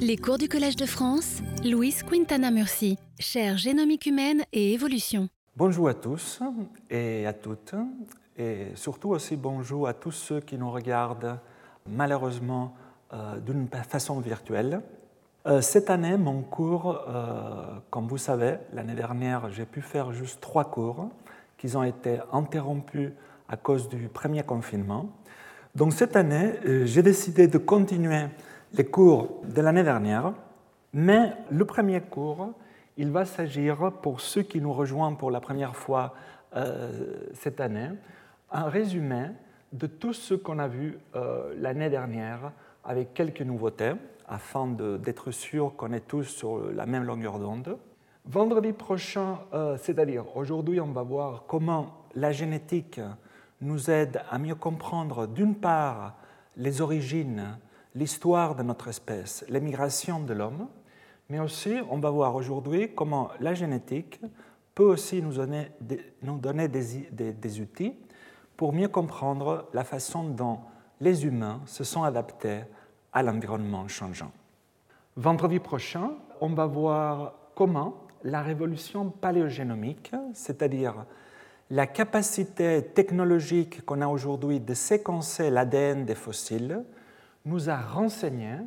Les cours du Collège de France, Louise Quintana Murci, chaire génomique humaine et évolution. Bonjour à tous et à toutes, et surtout aussi bonjour à tous ceux qui nous regardent malheureusement euh, d'une façon virtuelle. Euh, cette année, mon cours, euh, comme vous savez, l'année dernière, j'ai pu faire juste trois cours qui ont été interrompus à cause du premier confinement. Donc cette année, j'ai décidé de continuer les cours de l'année dernière, mais le premier cours, il va s'agir, pour ceux qui nous rejoignent pour la première fois euh, cette année, un résumé de tout ce qu'on a vu euh, l'année dernière avec quelques nouveautés, afin d'être sûr qu'on est tous sur la même longueur d'onde. Vendredi prochain, euh, c'est-à-dire aujourd'hui, on va voir comment la génétique nous aide à mieux comprendre d'une part les origines l'histoire de notre espèce, l'émigration de l'homme, mais aussi on va voir aujourd'hui comment la génétique peut aussi nous donner des, nous donner des, outils pour mieux comprendre la façon dont les humains se sont adaptés à l'environnement changeant. Vendredi prochain, on va voir comment la révolution paléogénomique, c'est-à-dire la capacité technologique qu'on a aujourd'hui de séquencer l'ADN des fossiles, nous a renseigné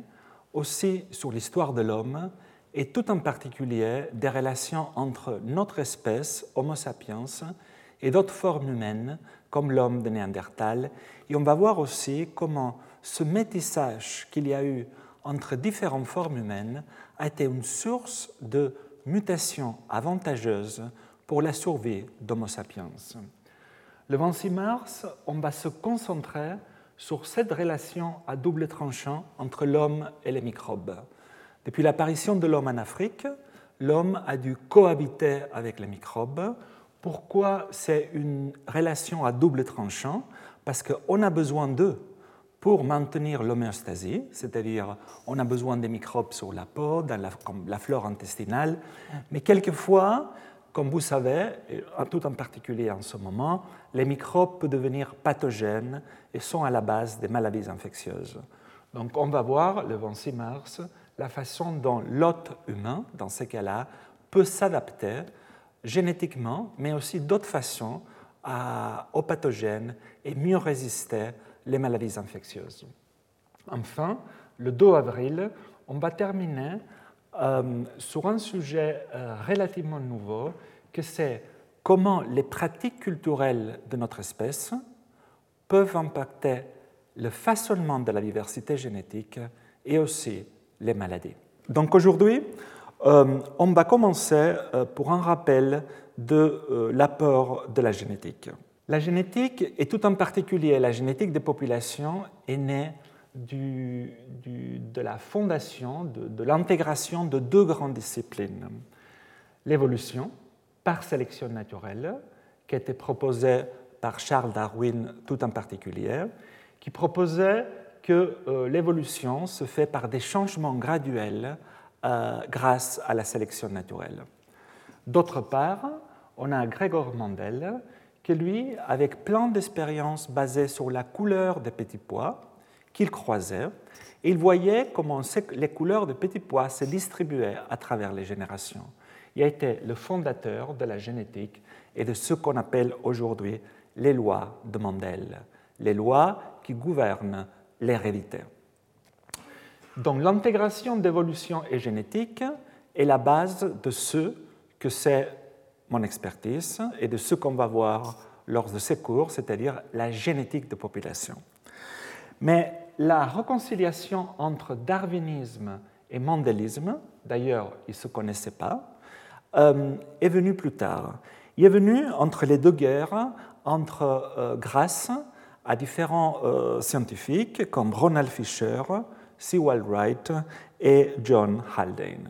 aussi sur l'histoire de l'homme et tout en particulier des relations entre notre espèce, Homo sapiens, et d'autres formes humaines comme l'homme de Néandertal. Et on va voir aussi comment ce métissage qu'il y a eu entre différentes formes humaines a été une source de mutations avantageuses pour la survie d'Homo sapiens. Le 26 mars, on va se concentrer sur cette relation à double tranchant entre l'homme et les microbes. Depuis l'apparition de l'homme en Afrique, l'homme a dû cohabiter avec les microbes. Pourquoi c'est une relation à double tranchant? Parce qu'on a besoin d'eux pour maintenir l'homéostasie, c'est-à-dire on a besoin des microbes sur la peau, dans la, la flore intestinale, mais quelquefois, comme vous savez, tout en particulier en ce moment, les microbes peuvent devenir pathogènes et sont à la base des maladies infectieuses. Donc on va voir le 26 mars la façon dont l'hôte humain, dans ces cas-là, peut s'adapter génétiquement, mais aussi d'autres façons aux pathogènes et mieux résister les maladies infectieuses. Enfin, le 2 avril, on va terminer euh, sur un sujet euh, relativement nouveau, que c'est comment les pratiques culturelles de notre espèce peuvent impacter le façonnement de la diversité génétique et aussi les maladies. Donc aujourd'hui, euh, on va commencer pour un rappel de l'apport de la génétique. La génétique, et tout en particulier la génétique des populations, est née de la fondation, de, l'intégration de deux grandes disciplines. L'évolution, par sélection naturelle, qui été proposée par Charles Darwin tout en particulier, qui proposait que euh, l'évolution se fait par des changements graduels euh, grâce à la sélection naturelle. D'autre part, on a Gregor Mendel, qui lui, avec plein d'expériences basées sur la couleur des petits pois, qu'il croisait, il voyait comment les couleurs de petits pois se distribuaient à travers les générations. Il a été le fondateur de la génétique et de ce qu'on appelle aujourd'hui les lois de Mendel, les lois qui gouvernent l'hérédité. Donc l'intégration d'évolution et génétique est la base de ce que c'est mon expertise et de ce qu'on va voir lors de ces cours, c'est-à-dire la génétique de population. Mais la réconciliation entre darwinisme et mandélisme, d'ailleurs ils ne se connaissaient pas, euh, est venue plus tard. Il est venu entre les deux guerres, entre euh, grâce à différents euh, scientifiques comme Ronald Fisher, Sewell Wright et John Haldane.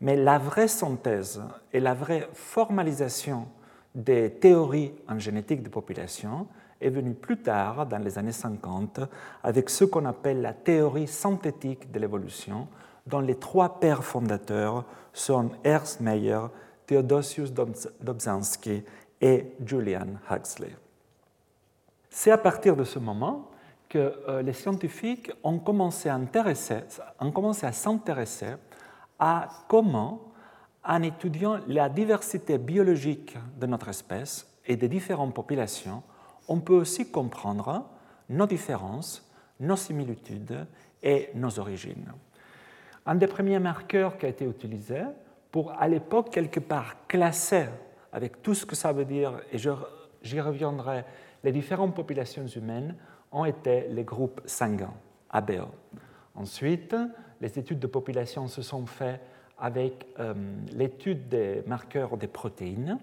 Mais la vraie synthèse et la vraie formalisation des théories en génétique de population est venu plus tard, dans les années 50, avec ce qu'on appelle la théorie synthétique de l'évolution, dont les trois pères fondateurs sont Ernst Mayr, Theodosius Dobzhansky et Julian Huxley. C'est à partir de ce moment que euh, les scientifiques ont commencé à, ont commencé à s'intéresser à comment, en étudiant la diversité biologique de notre espèce et des différentes populations, on peut aussi comprendre nos différences, nos similitudes et nos origines. Un des premiers marqueurs qui a été utilisé pour, à l'époque, quelque part classer, avec tout ce que ça veut dire, et j'y reviendrai, les différentes populations humaines, ont été les groupes sanguins, ABO. Ensuite, les études de population se sont faites avec euh, l'étude des marqueurs des protéines.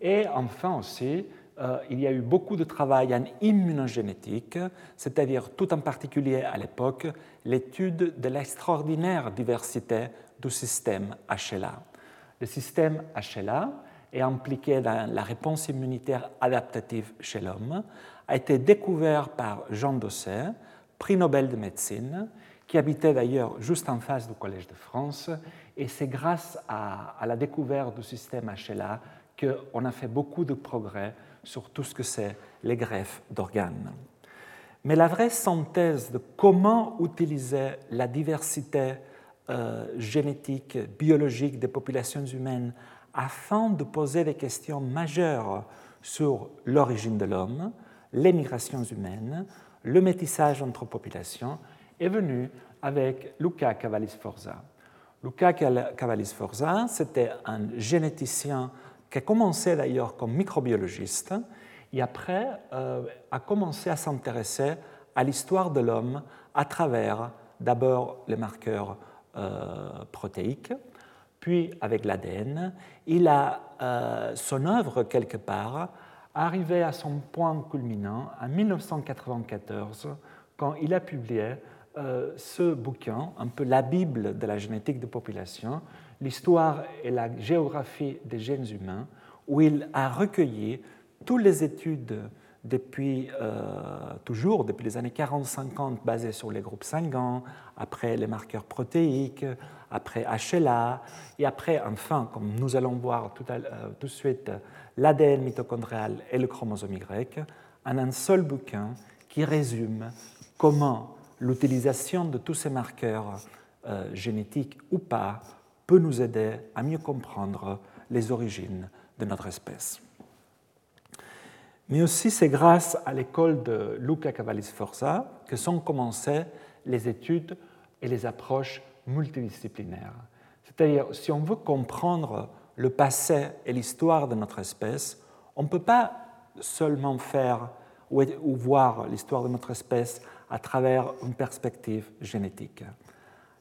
Et enfin aussi, euh, il y a eu beaucoup de travail en immunogénétique, c'est-à-dire tout en particulier à l'époque, l'étude de l'extraordinaire diversité du système HLA. Le système HLA est impliqué dans la réponse immunitaire adaptative chez l'homme, a été découvert par Jean Dosset, prix Nobel de médecine, qui habitait d'ailleurs juste en face du Collège de France, et c'est grâce à, à, la découverte du système HLA qu'on a fait beaucoup de progrès sur tout ce que c'est les greffes d'organes. Mais la vraie synthèse de comment utiliser la diversité euh, génétique, biologique des populations humaines afin de poser des questions majeures sur l'origine de l'homme, les migrations humaines, le métissage entre populations, est venue avec Luca Cavalli-Sforza. Luca Cavalli-Sforza, c'était un généticien qui a commencé d'ailleurs comme microbiologiste et après euh, a commencé à s'intéresser à l'histoire de l'homme à travers d'abord les marqueurs euh, protéiques, puis avec l'ADN. Il a euh, son œuvre quelque part arrivé à son point culminant en 1994 quand il a publié ce bouquin, un peu la Bible de la génétique de population, l'histoire et la géographie des gènes humains, où il a recueilli toutes les études depuis euh, toujours, depuis les années 40-50, basées sur les groupes sanguins, après les marqueurs protéiques, après HLA, et après, enfin, comme nous allons voir tout, euh, de suite, l'ADN mitochondrial et le chromosome Y, en un seul bouquin qui résume comment l'utilisation de tous ces marqueurs euh, génétiques ou pas peut nous aider à mieux comprendre les origines de notre espèce. Mais aussi, c'est grâce à l'école de Luca Cavalli-Sforza que sont commencées les études et les approches multidisciplinaires. C'est-à-dire, si on veut comprendre le passé et l'histoire de notre espèce, on ne peut pas seulement faire ou voir l'histoire de notre espèce à travers une perspective génétique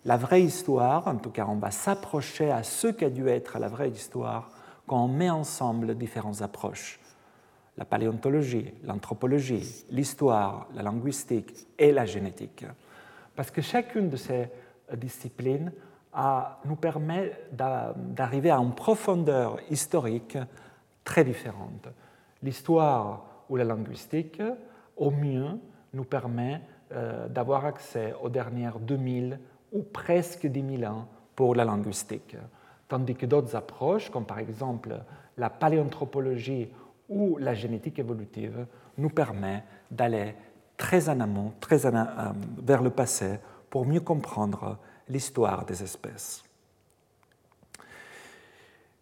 la vraie histoire, en tout cas on va s'approcher à ce qu'a dû être la vraie histoire quand on met ensemble différentes approches. La paléontologie, l'anthropologie, l'histoire, la linguistique et la génétique. Parce que chacune de ces disciplines nous permet d'arriver à une profondeur historique très différente. L'histoire ou la linguistique, au mieux, nous permet euh, d'avoir accès aux dernières 2000 ou presque 10 000 ans pour la linguistique, tandis que d'autres approches, comme par exemple la paléanthropologie ou la génétique évolutive, nous permettent d'aller très en amont, très euh, vers le passé, pour mieux comprendre l'histoire des espèces.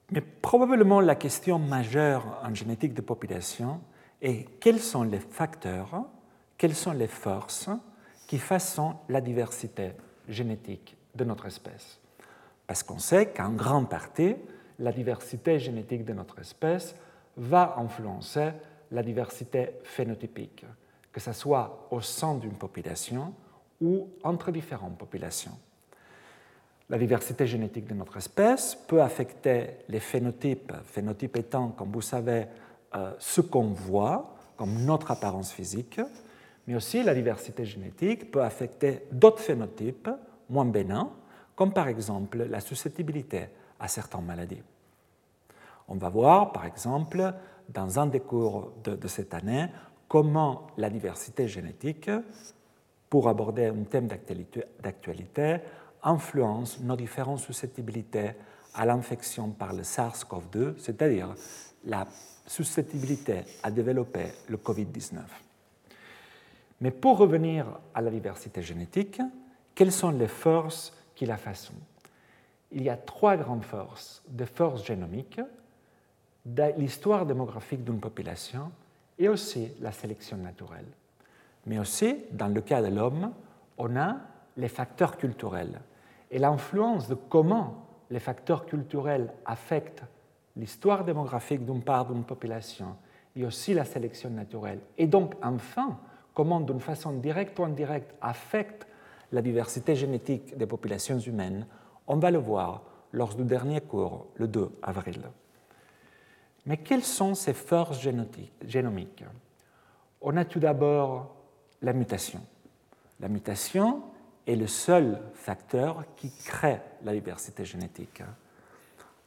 Mais probablement la question majeure en génétique de population est quels sont les facteurs, quelles sont les forces qui façonnent la diversité génétique de notre espèce. Parce qu'on sait qu'en grande partie, la diversité génétique de notre espèce va influencer la diversité phénotypique, que ce soit au sein d'une population ou entre différentes populations. La diversité génétique de notre espèce peut affecter les phénotypes, phénotypes étant, comme vous savez, euh, ce qu'on voit comme notre apparence physique, mais aussi la diversité génétique peut affecter d'autres phénotypes moins bénins, comme par exemple la susceptibilité à certaines maladies. On va voir, par exemple, dans un des cours de, cette année, comment la diversité génétique, pour aborder un thème d'actualité, influence nos différentes susceptibilités à l'infection par le SARS-CoV-2, c'est-à-dire la susceptibilité à développer le COVID-19. Mais pour revenir à la diversité génétique, quelles sont les forces qui la façonnent? Il y a trois grandes forces, des forces génomiques, l'histoire démographique d'une population et aussi la sélection naturelle. Mais aussi, dans le cas de l'homme, on a les facteurs culturels et l'influence de comment les facteurs culturels affectent l'histoire démographique d'une part d'une population et aussi la sélection naturelle. Et donc, enfin, comment, d'une façon directe ou indirecte, affectent la diversité génétique des populations humaines, on va le voir lors du dernier cours, le 2 avril. Mais quelles sont ces forces génomiques? On a tout d'abord la mutation. La mutation est le seul facteur qui crée la diversité génétique.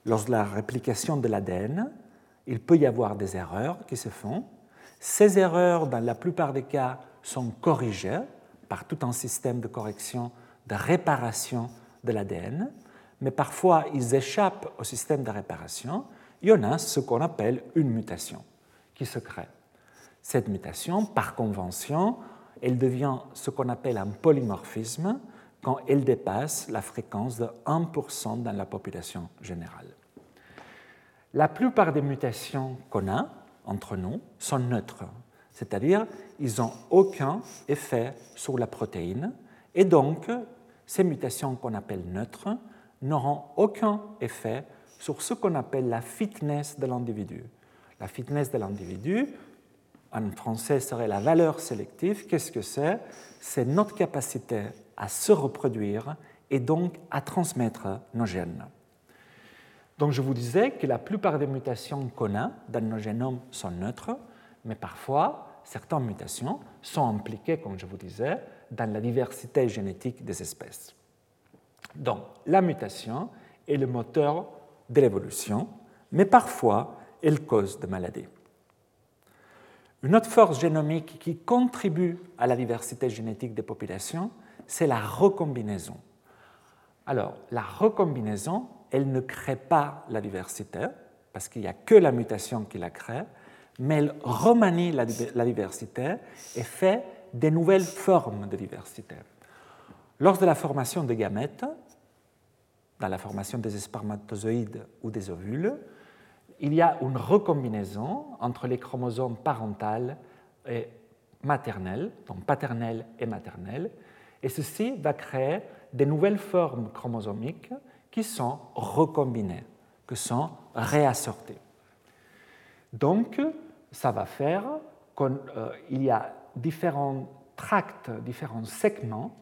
Lors de la réplication de l'ADN, il peut y avoir des erreurs qui se font. Ces erreurs, dans la plupart des cas, sont corrigées par tout un système de correction, de réparation de l'ADN, mais parfois ils échappent au système de réparation. Il y en a ce qu'on appelle une mutation qui se crée. Cette mutation, par convention, elle devient ce qu'on appelle un polymorphisme quand elle dépasse la fréquence de 1% dans la population générale. La plupart des mutations qu'on a entre nous sont neutres, c'est-à-dire ils n'ont aucun effet sur la protéine, et donc ces mutations qu'on appelle neutres n'auront aucun effet sur ce qu'on appelle la fitness de l'individu. La fitness de l'individu, en français serait la valeur sélective. Qu'est-ce que c'est? C'est notre capacité à se reproduire et donc à transmettre nos gènes. Donc je vous disais que la plupart des mutations qu'on a dans nos génomes sont neutres, mais parfois certaines mutations sont impliquées, comme je vous disais, dans la diversité génétique des espèces. Donc la mutation est le moteur de l'évolution, mais parfois elle cause des maladies. Une autre force génomique qui contribue à la diversité génétique des populations, c'est la recombinaison. Alors, la recombinaison, elle ne crée pas la diversité, parce qu'il n'y a que la mutation qui la crée, mais elle remanie la, diversité et fait des nouvelles formes de diversité. Lors de la formation des gamètes, dans la formation des spermatozoïdes ou des ovules, il y a une recombinaison entre les chromosomes parental et maternels, donc paternel et maternel, et ceci va créer des nouvelles formes chromosomiques qui sont recombinées, qui sont réassortées. Donc, ça va faire qu'il euh, y a différents tracts, différents segments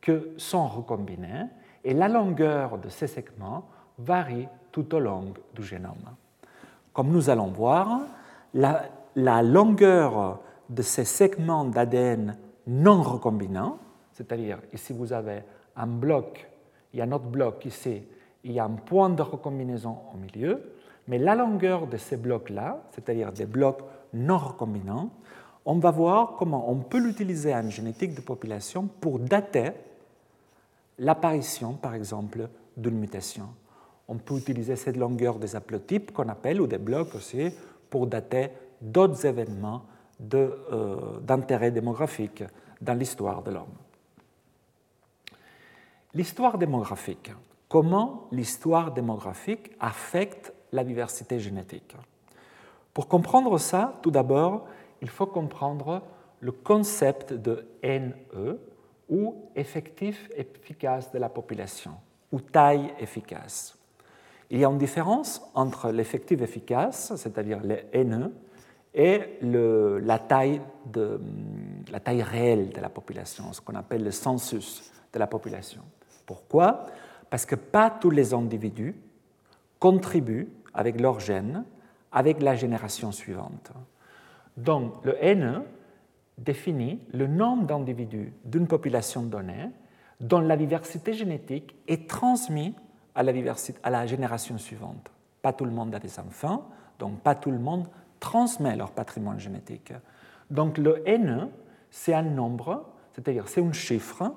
qui sont recombinés, et la longueur de ces segments varie tout au long du génome. Comme nous allons voir, la, longueur de ces segments d'ADN non recombinants, c'est-à-dire ici vous avez un bloc, il y a un autre bloc ici, il y a un point de recombinaison au milieu, mais la longueur de ces blocs-là, c'est-à-dire des blocs non recombinants, on va voir comment on peut l'utiliser en génétique de population pour dater l'apparition, par exemple, d'une mutation. On peut utiliser cette longueur des haplotypes qu'on appelle, ou des blocs aussi, pour dater d'autres événements euh, d'intérêt démographique dans l'histoire de l'homme. L'histoire démographique. Comment l'histoire démographique affecte la diversité génétique? Pour comprendre ça, tout d'abord, il faut comprendre le concept de NE, ou effectif efficace de la population, ou taille efficace. Il y a une différence entre l'effectif efficace, c'est-à-dire le NE, et la, taille la taille réelle de la population, ce qu'on appelle le census de la population. Pourquoi? Parce que pas tous les individus contribuent avec leur gène avec la génération suivante. Donc le NE définit le nombre d'individus d'une population donnée dont la diversité génétique est transmise à la, à la génération suivante. Pas tout le monde a des enfants, donc pas tout le monde transmet leur patrimoine génétique. Donc le N, c'est un nombre, c'est-à-dire c'est un chiffre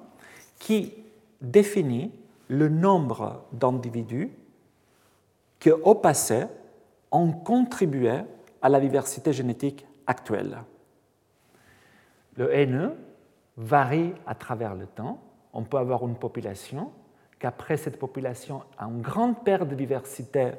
qui définit le nombre d'individus qui, au passé, ont contribué à la diversité génétique actuelle. Le N varie à travers le temps. On peut avoir une population qu'après cette population a une grande perte de diversité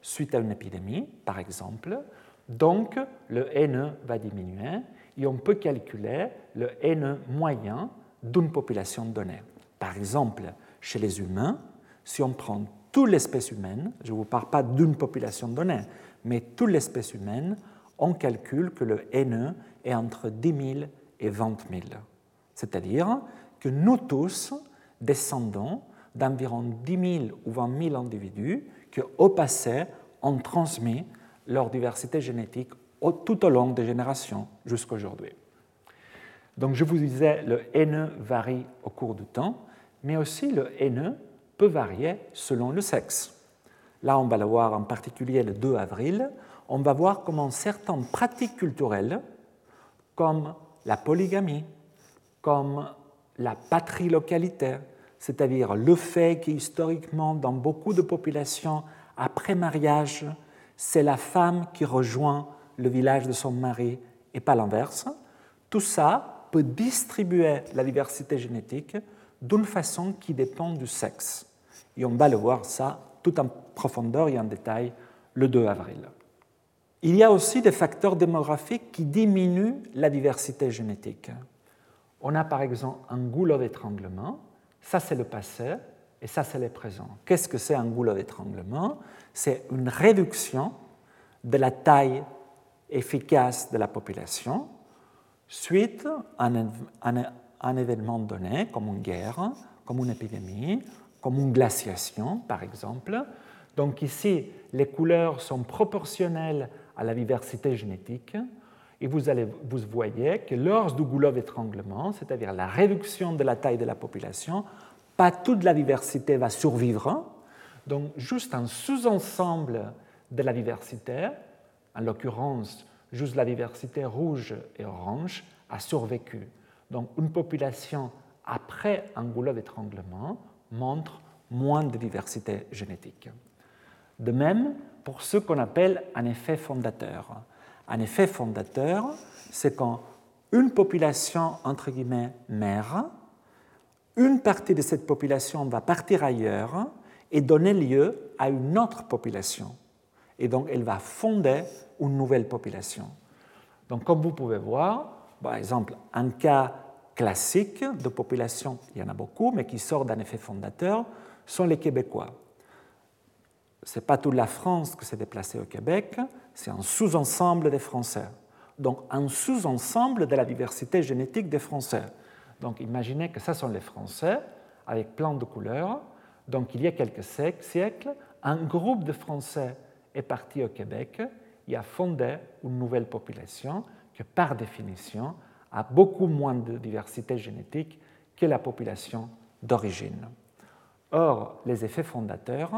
suite à une épidémie, par exemple. Donc, le NE va diminuer et on peut calculer le NE moyen d'une population donnée. Par exemple, chez les humains, si on prend toute l'espèce humaine, je ne vous parle pas d'une population donnée, mais toute l'espèce humaine, on calcule que le NE est entre 10 000 et 20 000. C'est-à-dire que nous tous descendons d'environ 10 000 ou 20 000 individus qui, au passé, ont transmis leur diversité génétique tout au long des générations jusqu'à aujourd'hui. Donc je vous disais, le NE varie au cours du temps, mais aussi le NE peut varier selon le sexe. Là, on va le voir en particulier le 2 avril, on va voir comment certaines pratiques culturelles, comme la polygamie, comme la patrilocalité, c'est-à-dire le fait qu'historiquement, dans beaucoup de populations, après mariage, c'est la femme qui rejoint le village de son mari et pas l'inverse, tout ça peut distribuer la diversité génétique d'une façon qui dépend du sexe. Et on va le voir ça tout en profondeur et en détail le 2 avril. Il y a aussi des facteurs démographiques qui diminuent la diversité génétique. On a par exemple un goulot d'étranglement, ça c'est le passé et ça c'est le présent. Qu'est-ce que c'est un goulot d'étranglement? C'est une réduction de la taille efficace de la population suite à un, événement donné, comme une guerre, comme une épidémie, comme une glaciation, par exemple. Donc ici, les couleurs sont proportionnelles à la diversité génétique. Et vous, allez, vous voyez que lors du goulot d'étranglement, c'est-à-dire la réduction de la taille de la population, pas toute la diversité va survivre. Donc juste un sous-ensemble de la diversité, en l'occurrence juste la diversité rouge et orange, a survécu. Donc une population après un goulot d'étranglement montre moins de diversité génétique. De même, pour ce qu'on appelle un effet fondateur. Un effet fondateur, c'est quand une population, entre guillemets, mère, une partie de cette population va partir ailleurs et donner lieu à une autre population. Et donc, elle va fonder une nouvelle population. Donc, comme vous pouvez voir, par exemple, un cas classique de population, il y en a beaucoup, mais qui sort d'un effet fondateur, sont les Québécois ce n'est pas toute la France qui s'est déplacée au Québec, c'est un sous-ensemble des Français. Donc un sous-ensemble de la diversité génétique des Français. Donc imaginez que ça sont les Français avec plein de couleurs. Donc il y a quelques siècles, un groupe de Français est parti au Québec et a fondé une nouvelle population qui par définition a beaucoup moins de diversité génétique que la population d'origine. Or, les effets fondateurs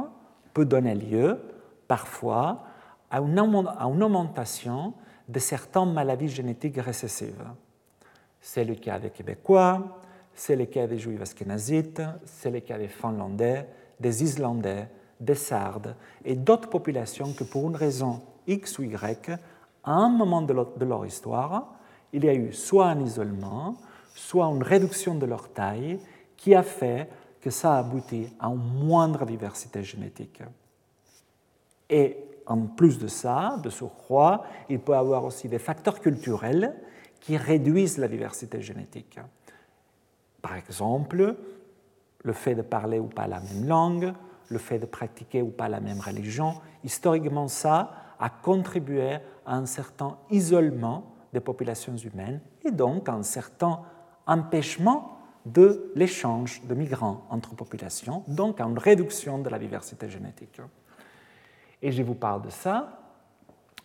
peut donner lieu parfois à une augmentation de certaines maladies génétiques récessives. C'est le cas des Québécois, c'est le cas des Juifs askénazites, c'est le cas des Finlandais, des Islandais, des Sardes et d'autres populations que pour une raison X ou Y, à un moment de leur histoire, il y a eu soit un isolement, soit une réduction de leur taille qui a fait que ça aboutit à une moindre diversité génétique. Et en plus de ça, de surcroît, il peut y avoir aussi des facteurs culturels qui réduisent la diversité génétique. Par exemple, le fait de parler ou pas la même langue, le fait de pratiquer ou pas la même religion, historiquement ça a contribué à un certain isolement des populations humaines et donc à un certain empêchement de l'échange de migrants entre populations, donc à une réduction de la diversité génétique. Et je vous parle de ça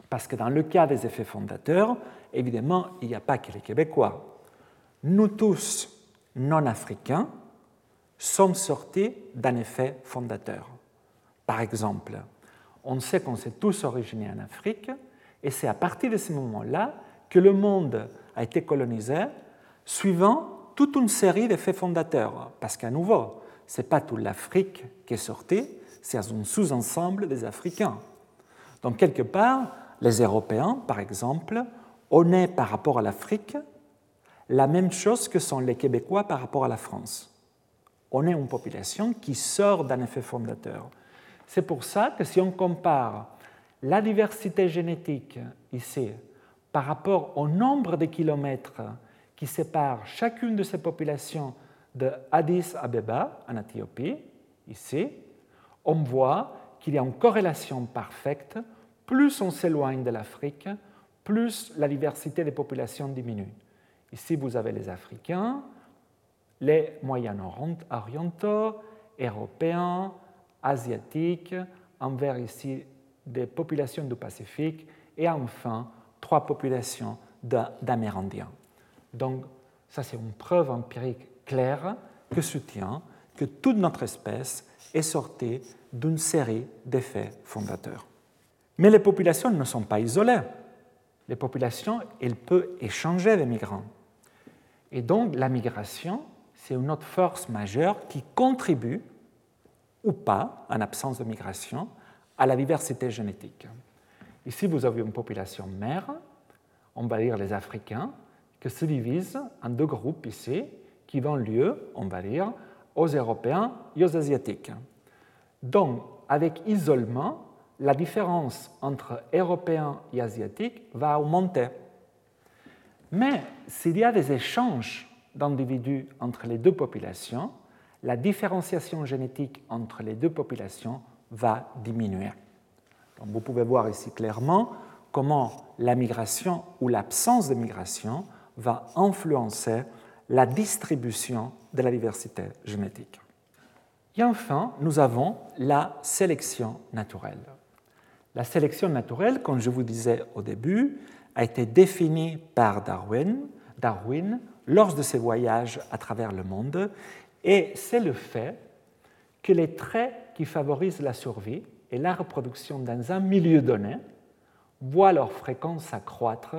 parce que dans le cas des effets fondateurs, évidemment, il n'y a pas que les Québécois. Nous tous, non-africains, sommes sortis d'un effet fondateur. Par exemple, on sait qu'on s'est tous originés en Afrique, et c'est à partir de ce moment-là que le monde a été colonisé suivant toute une série d'effets fondateurs, parce qu'à nouveau, ce n'est pas toute l'Afrique qui est sortie, c'est un sous-ensemble des Africains. Donc, quelque part, les Européens, par exemple, on est par rapport à l'Afrique la même chose que sont les Québécois par rapport à la France. On est une population qui sort d'un effet fondateur. C'est pour ça que si on compare la diversité génétique ici par rapport au nombre de kilomètres qui séparent chacune de ces populations de Addis Abeba en Éthiopie, ici, on voit qu'il y a une corrélation parfaite. Plus on s'éloigne de l'Afrique, plus la diversité des populations diminue. Ici, vous avez les Africains, les Moyen-Orientaux, Européens, Asiatiques, envers ici des populations du Pacifique, et enfin trois populations d'Amérindiens. Donc, ça, c'est une preuve empirique claire que soutient que toute notre espèce est sortie d'une série d'effets fondateurs. Mais les populations ne sont pas isolées. Les populations, elles peuvent échanger des migrants. Et donc, la migration, c'est une autre force majeure qui contribue, ou pas, en absence de migration, à la diversité génétique. Ici, vous avez une population mère, on va dire les Africains, qui se divisent en deux groupes ici, qui donnent lieu, on va dire, aux Européens et aux Asiatiques. Donc, avec isolement, la différence entre Européens et Asiatiques va augmenter. Mais s'il y a des échanges d'individus entre les deux populations, la différenciation génétique entre les deux populations va diminuer. vous pouvez voir ici clairement comment la migration ou l'absence de migration va influencer la distribution de la diversité génétique. Et enfin, nous avons la sélection naturelle. La sélection naturelle, comme je vous disais au début, a été définie par Darwin, Darwin lors de ses voyages à travers le monde, et c'est le fait que les traits qui favorisent la survie et la reproduction dans un milieu donné voient leur fréquence accroître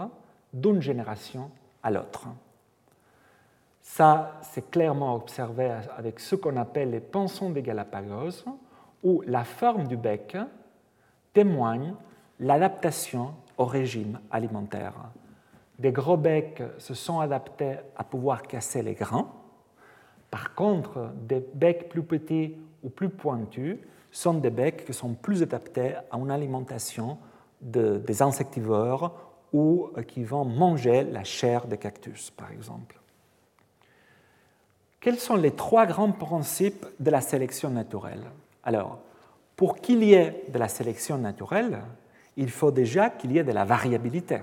d'une génération à l'autre. Ça, c'est clairement observé avec ce qu'on appelle les pensons des Galapagos, où la forme du bec témoigne l'adaptation au régime alimentaire. Des gros becs se sont adaptés à pouvoir casser les grains. Par contre, des becs plus petits ou plus pointus sont des becs qui sont plus adaptés à une alimentation des insectivores ou qui vont manger la chair des cactus, par exemple. Quels sont les trois grands principes de la sélection naturelle? Alors, pour qu'il y ait de la sélection naturelle, il faut déjà qu'il y ait de la variabilité.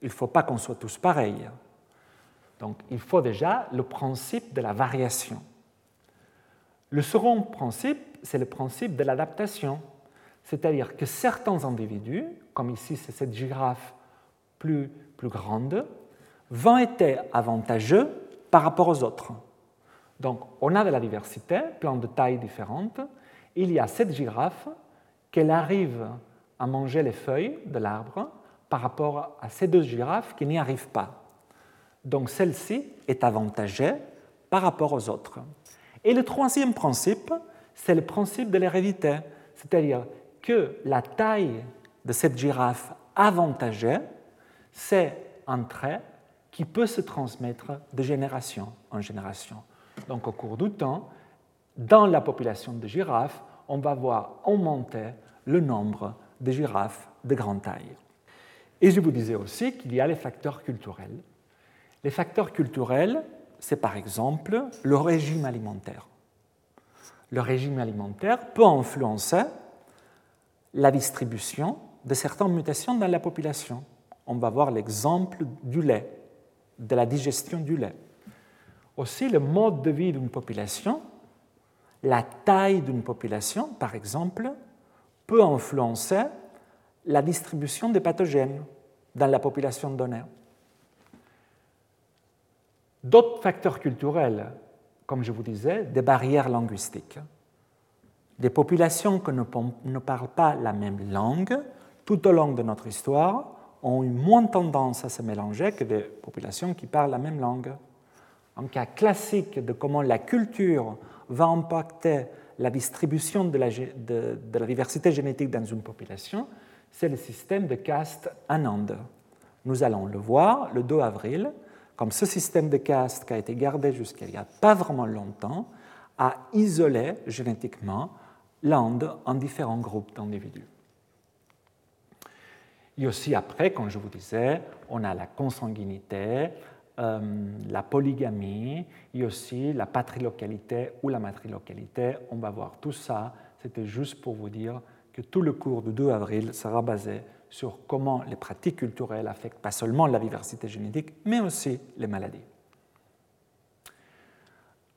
Il ne faut pas qu'on soit tous pareils. Donc, il faut déjà le principe de la variation. Le second principe, c'est le principe de l'adaptation. C'est-à-dire que certains individus, comme ici c'est cette girafe plus, grande, vont être avantageux par rapport aux autres. Donc, on a de la diversité, plein de tailles différentes. Il y a cette girafe qu'elle arrive à manger les feuilles de l'arbre par rapport à ces deux girafes qui n'y arrivent pas. Donc, celle-ci est avantagée par rapport aux autres. Et le troisième principe, c'est le principe de l'hérédité, c'est-à-dire que la taille de cette girafe avantagée, c'est un trait qui peut se transmettre de génération en génération. Donc au cours du temps, dans la population de girafes, on va voir augmenter le nombre de girafes de grande taille. Et je vous disais aussi qu'il y a les facteurs culturels. Les facteurs culturels, c'est par exemple le régime alimentaire. Le régime alimentaire peut influencer la distribution de certaines mutations dans la population. On va voir l'exemple du lait, de la digestion du lait aussi le mode de vie d'une population, la taille d'une population, par exemple, peut influencer la distribution des pathogènes dans la population donnée. D'autres facteurs culturels, comme je vous disais, des barrières linguistiques. Des populations qui ne parlent pas la même langue tout au long de notre histoire ont eu moins tendance à se mélanger que des populations qui parlent la même langue un cas classique de comment la culture va impacter la distribution de la, diversité génétique dans une population, c'est le système de caste en Inde. Nous allons le voir le 2 avril comme ce système de caste qui a été gardé jusqu'à il n'y a pas vraiment longtemps a isolé génétiquement l'Inde en différents groupes d'individus. Et aussi après, comme je vous disais, on a la consanguinité, euh, la polygamie et aussi la patrilocalité ou la matrilocalité. On va voir tout ça. C'était juste pour vous dire que tout le cours du 2 avril sera basé sur comment les pratiques culturelles affectent pas seulement la diversité génétique, mais aussi les maladies.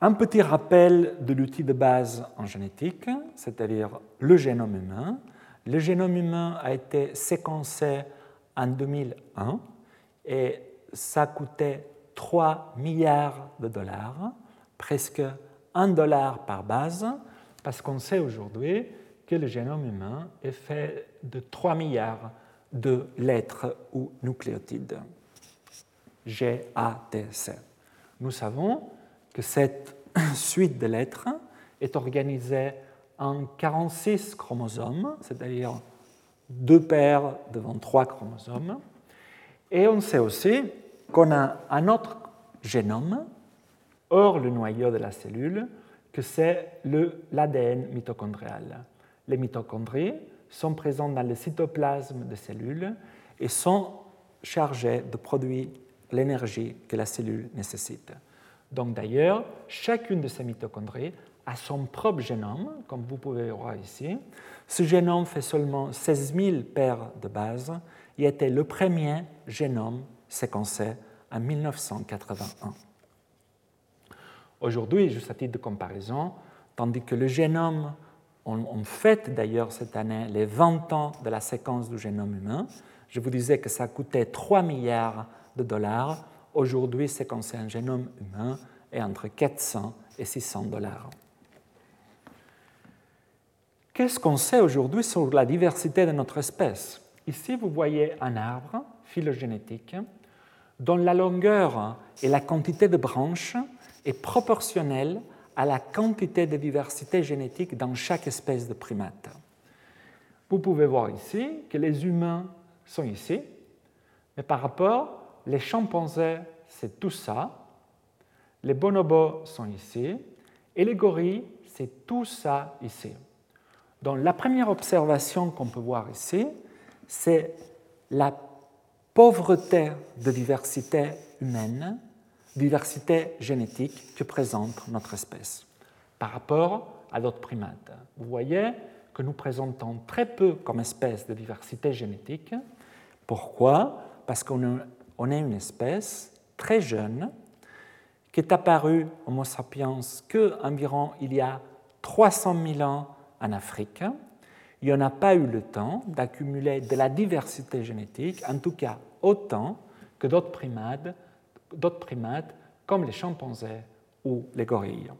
Un petit rappel de l'outil de base en génétique, c'est-à-dire le génome humain. Le génome humain a été séquencé en 2001 et ça coûtait 3 milliards de dollars, presque 1 dollar par base, parce qu'on sait aujourd'hui que le génome humain est fait de 3 milliards de lettres ou nucléotides. G, A, T, C. Nous savons que cette suite de lettres est organisée en 46 chromosomes, c'est-à-dire deux paires devant trois chromosomes. Et on sait aussi qu'on a un autre génome, hors le noyau de la cellule, que c'est l'ADN mitochondrial. Les mitochondries sont présentes dans le cytoplasme des cellules et sont chargées de produire l'énergie que la cellule nécessite. Donc d'ailleurs, chacune de ces mitochondries a son propre génome, comme vous pouvez voir ici. Ce génome fait seulement 16 000 paires de bases et était le premier génome séquencé en 1981. Aujourd'hui, juste à titre de comparaison, tandis que le génome, on, on fête d'ailleurs cette année les 20 ans de la séquence du génome humain, je vous disais que ça coûtait 3 milliards de dollars Aujourd'hui, séquencer un génome humain est entre 400 et 600 dollars. Qu'est-ce qu'on sait aujourd'hui sur la diversité de notre espèce? Ici, vous voyez un arbre phylogénétique dont la longueur et la quantité de branches est proportionnelle à la quantité de diversité génétique dans chaque espèce de primate. Vous pouvez voir ici que les humains sont ici, mais par rapport les chimpanzés, c'est tout ça, les bonobos sont ici, et les gorilles, c'est tout ça ici. Donc la première observation qu'on peut voir ici, c'est la pauvreté de diversité humaine, diversité génétique que présente notre espèce par rapport à d'autres primates. Vous voyez que nous présentons très peu comme espèce de diversité génétique. Pourquoi? Parce qu'on on est une espèce très jeune qui est apparue Homo sapiens que environ il y a 300 000 ans en Afrique. Il n'y a pas eu le temps d'accumuler de la diversité génétique, en tout cas autant que d'autres primates, d'autres primates comme les chimpanzés ou les gorilles.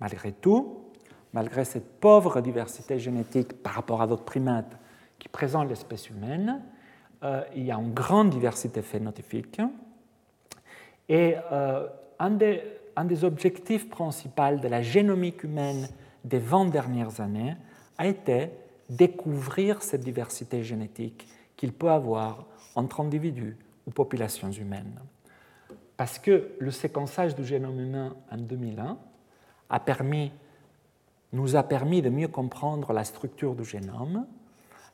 Malgré tout, malgré cette pauvre diversité génétique par rapport à d'autres primates qui présentent l'espèce humaine, euh, il y a une grande diversité phénotypique. Et euh, un, des, objectifs principaux de la génomique humaine des 20 dernières années a été découvrir cette diversité génétique qu'il peut avoir entre individus ou populations humaines. Parce que le séquençage du génome humain en 2001 a permis, nous a permis de mieux comprendre la structure du génome,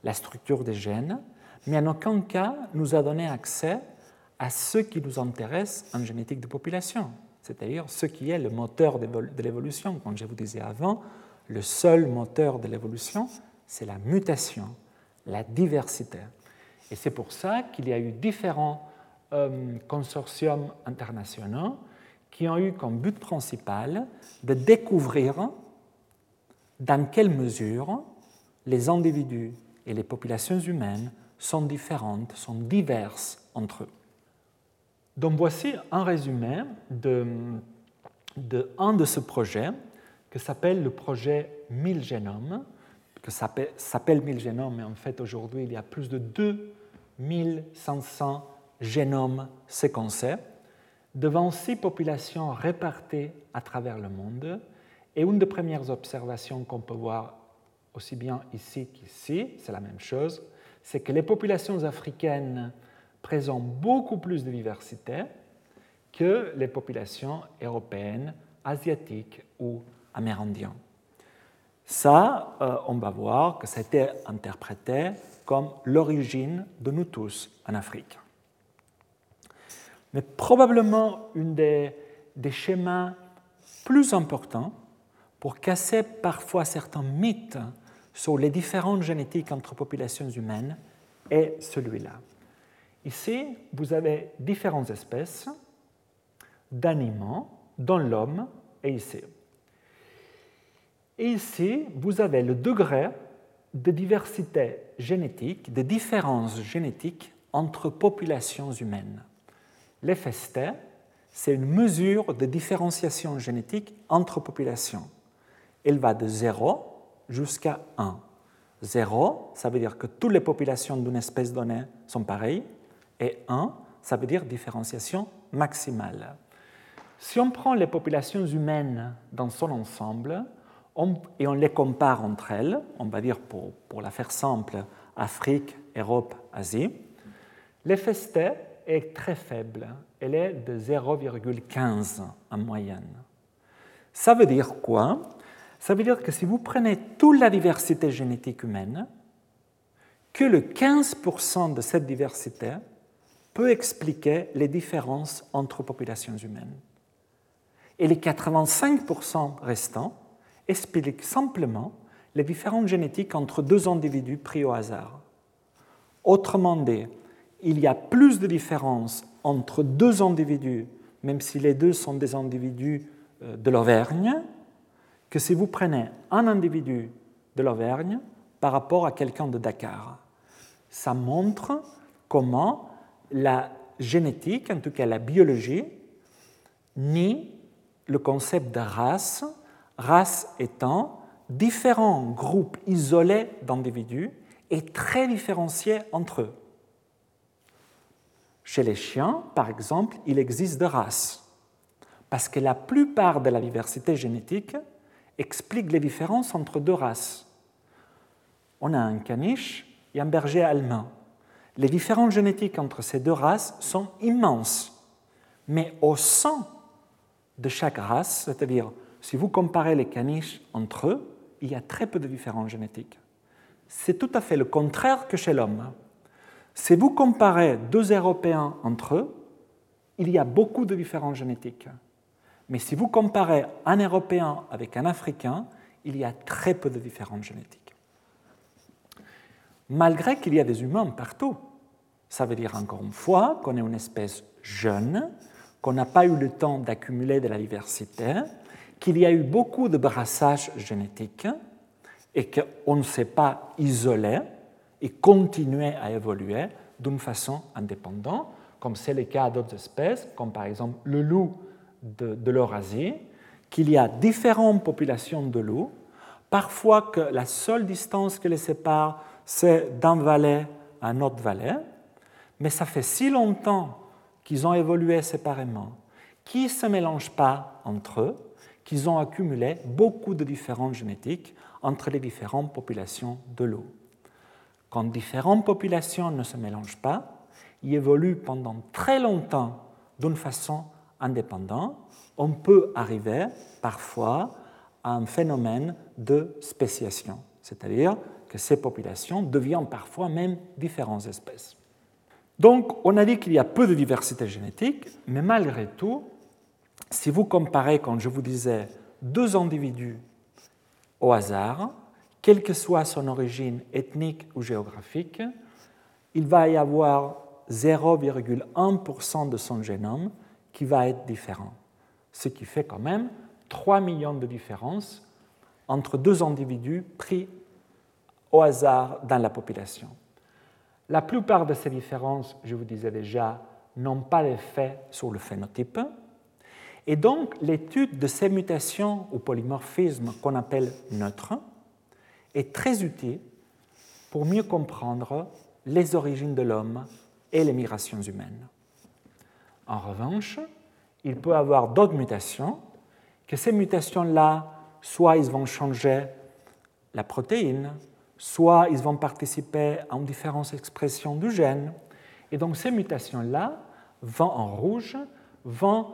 la structure des gènes, mais en aucun cas nous a donné accès à ce qui nous intéresse en génétique de population, c'est-à-dire ce qui est le moteur de l'évolution. Comme je vous disais avant, le seul moteur de l'évolution, c'est la mutation, la diversité. Et c'est pour ça qu'il y a eu différents euh, consortiums internationaux qui ont eu comme but principal de découvrir dans quelle mesure les individus et les populations humaines sont différentes, sont diverses entre eux. Donc voici un résumé de, de un de ce projet que s'appelle le projet 1000 génomes, que s'appelle 1000 génomes, mais en fait aujourd'hui il y a plus de 2500 génomes séquencés devant six populations réparties à travers le monde. Et une des premières observations qu'on peut voir aussi bien ici qu'ici, c'est la même chose, c'est que les populations africaines présentent beaucoup plus de diversité que les populations européennes, asiatiques ou amérindiennes. Ça, euh, on va voir que ça a été interprété comme l'origine de nous tous en Afrique. Mais probablement une des, des schémas plus importants pour casser parfois certains mythes sur les différences génétiques entre populations humaines est celui-là. Ici, vous avez différentes espèces d'animaux, dont l'homme est ici. Et ici, vous avez le degré de diversité génétique, de différences génétiques entre populations humaines. L'FST, c'est une mesure de différenciation génétique entre populations. Elle va de 0 jusqu'à 1. 0, ça veut dire que toutes les populations d'une espèce donnée sont pareilles, et 1, ça veut dire différenciation maximale. Si on prend les populations humaines dans son ensemble et on les compare entre elles, on va dire pour, pour la faire simple, Afrique, Europe, Asie, l'FST est très faible. Elle est de 0,15 en moyenne. Ça veut dire quoi? Ça veut dire que si vous prenez toute la diversité génétique humaine, que le 15% de cette diversité peut expliquer les différences entre populations humaines. Et les 85% restants expliquent simplement les différences génétiques entre deux individus pris au hasard. Autrement dit, il y a plus de différences entre deux individus, même si les deux sont des individus euh, de l'Auvergne, que si vous prenez un individu de l'Auvergne par rapport à quelqu'un de Dakar. Ça montre comment la génétique, en tout cas la biologie, nie le concept de race, race étant différents groupes isolés d'individus et très différenciés entre eux. Chez les chiens, par exemple, il existe des races, parce que la plupart de la diversité génétique explique les différences entre deux races. On a un caniche et un berger allemand. Les différences génétiques entre ces deux races sont immenses, mais au sein de chaque race, c'est-à-dire si vous comparez les caniches entre eux, il y a très peu de différences génétiques. C'est tout à fait le contraire que chez l'homme. Si vous comparez deux Européens entre eux, il y a beaucoup de différences génétiques. Mais si vous comparez un Européen avec un Africain, il y a très peu de différences génétiques. Malgré qu'il y a des humains partout. Ça veut dire encore une fois qu'on est une espèce jeune, qu'on n'a pas eu le temps d'accumuler de la diversité, qu'il y a eu beaucoup de brassage génétique et qu'on ne s'est pas isolé et continuer à évoluer d'une façon indépendante, comme c'est le cas d'autres espèces, comme par exemple le loup de, de l'Eurasie, qu'il y a différentes populations de loups, parfois que la seule distance qui les sépare, c'est d'un valet à un autre valet, mais ça fait si longtemps qu'ils ont évolué séparément, qu'ils ne se mélangent pas entre eux, qu'ils ont accumulé beaucoup de différences génétiques entre les différentes populations de loups quand différentes populations ne se mélangent pas, ils évoluent pendant très longtemps d'une façon indépendante, on peut arriver parfois à un phénomène de spéciation, c'est-à-dire que ces populations deviennent parfois même différentes espèces. Donc, on a dit qu'il y a peu de diversité génétique, mais malgré tout, si vous comparez, comme je vous disais, deux individus au hasard, quelle que soit son origine ethnique ou géographique, il va y avoir 0,1% de son génome qui va être différent, ce qui fait quand même 3 millions de différences entre deux individus pris au hasard dans la population. La plupart de ces différences, je vous disais déjà, n'ont pas d'effet sur le phénotype. Et donc, l'étude de ces mutations ou polymorphismes qu'on appelle neutres est très utile pour mieux comprendre les origines de l'homme et les migrations humaines. En revanche, il peut y avoir d'autres mutations, que ces mutations-là, soit ils vont changer la protéine, soit ils vont participer à une différence d'expression du gène. Et donc ces mutations-là vont en rouge vont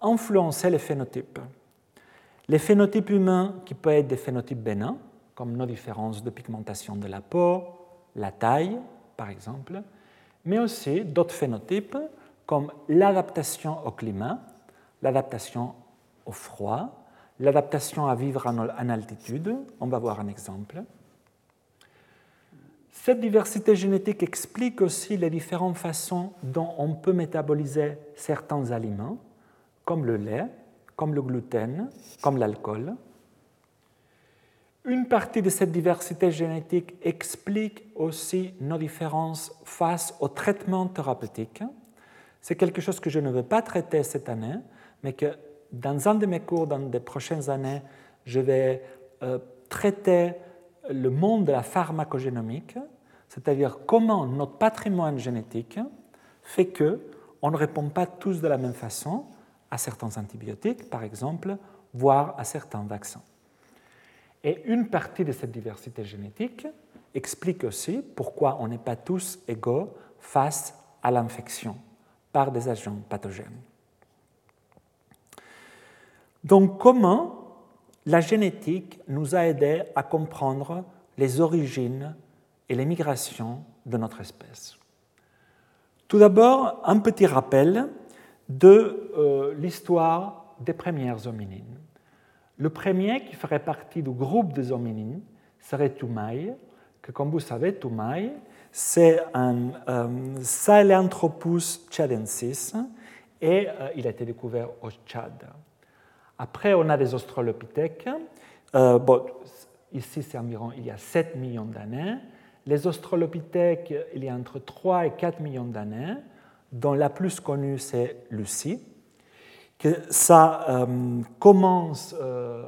influencer les phénotypes. Les phénotypes humains qui peuvent être des phénotypes bénins, comme nos différences de pigmentation de la peau, la taille, par exemple, mais aussi d'autres phénotypes comme l'adaptation au climat, l'adaptation au froid, l'adaptation à vivre en altitude. On va voir un exemple. Cette diversité génétique explique aussi les différentes façons dont on peut métaboliser certains aliments, comme le lait, comme le gluten, comme l'alcool. Une partie de cette diversité génétique explique aussi nos différences face au traitement thérapeutique. C'est quelque chose que je ne veux pas traiter cette année, mais que dans un de mes cours, dans les prochaines années, je vais euh, traiter le monde de la pharmacogénomique, c'est-à-dire comment notre patrimoine génétique fait que on ne répond pas tous de la même façon à certains antibiotiques, par exemple, voire à certains vaccins. Et une partie de cette diversité génétique explique aussi pourquoi on n'est pas tous égaux face à l'infection par des agents pathogènes. Donc comment la génétique nous a aidés à comprendre les origines et les migrations de notre espèce Tout d'abord, un petit rappel de euh, l'histoire des premières hominines. Le premier qui ferait partie du groupe des hominines serait Toumaï, que comme vous savez, Toumaï, c'est un euh, Sahelanthropus tchadensis et euh, il a été découvert au Tchad. Après, on a des australopithèques. Euh, ici, c'est environ il y a 7 millions d'années. Les australopithèques, il y a entre 3 et 4 millions d'années, dont la plus connue, c'est Lucie. Que ça euh, commence, euh,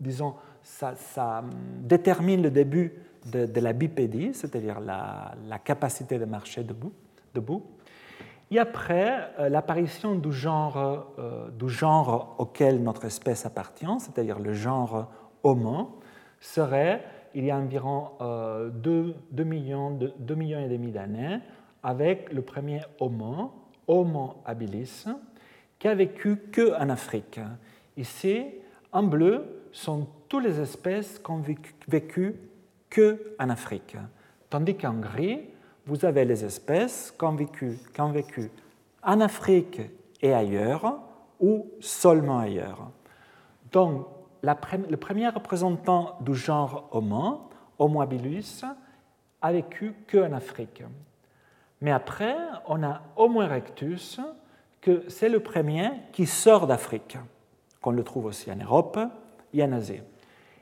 disons, ça, détermine le début de, la bipédie, c'est-à-dire la, capacité de marcher debout. Et après, euh, l'apparition du genre, euh, du genre auquel notre espèce appartient, c'est-à-dire le genre Homo, serait il y a environ 2, euh, millions, 2, millions et demi d'années, avec le premier Homo, Homo habilis, qui a vécu que en Afrique. Ici, en bleu, sont toutes les espèces qui ont vécu que en Afrique, tandis qu'en gris, vous avez les espèces ont vécu, en Afrique et ailleurs, ou seulement ailleurs. Donc, le premier représentant du genre Homo, Homo habilis, a vécu qu'en Afrique. Mais après, on a Homo erectus, que c'est le premier qui sort d'Afrique, qu'on le trouve aussi en Europe et en Asie.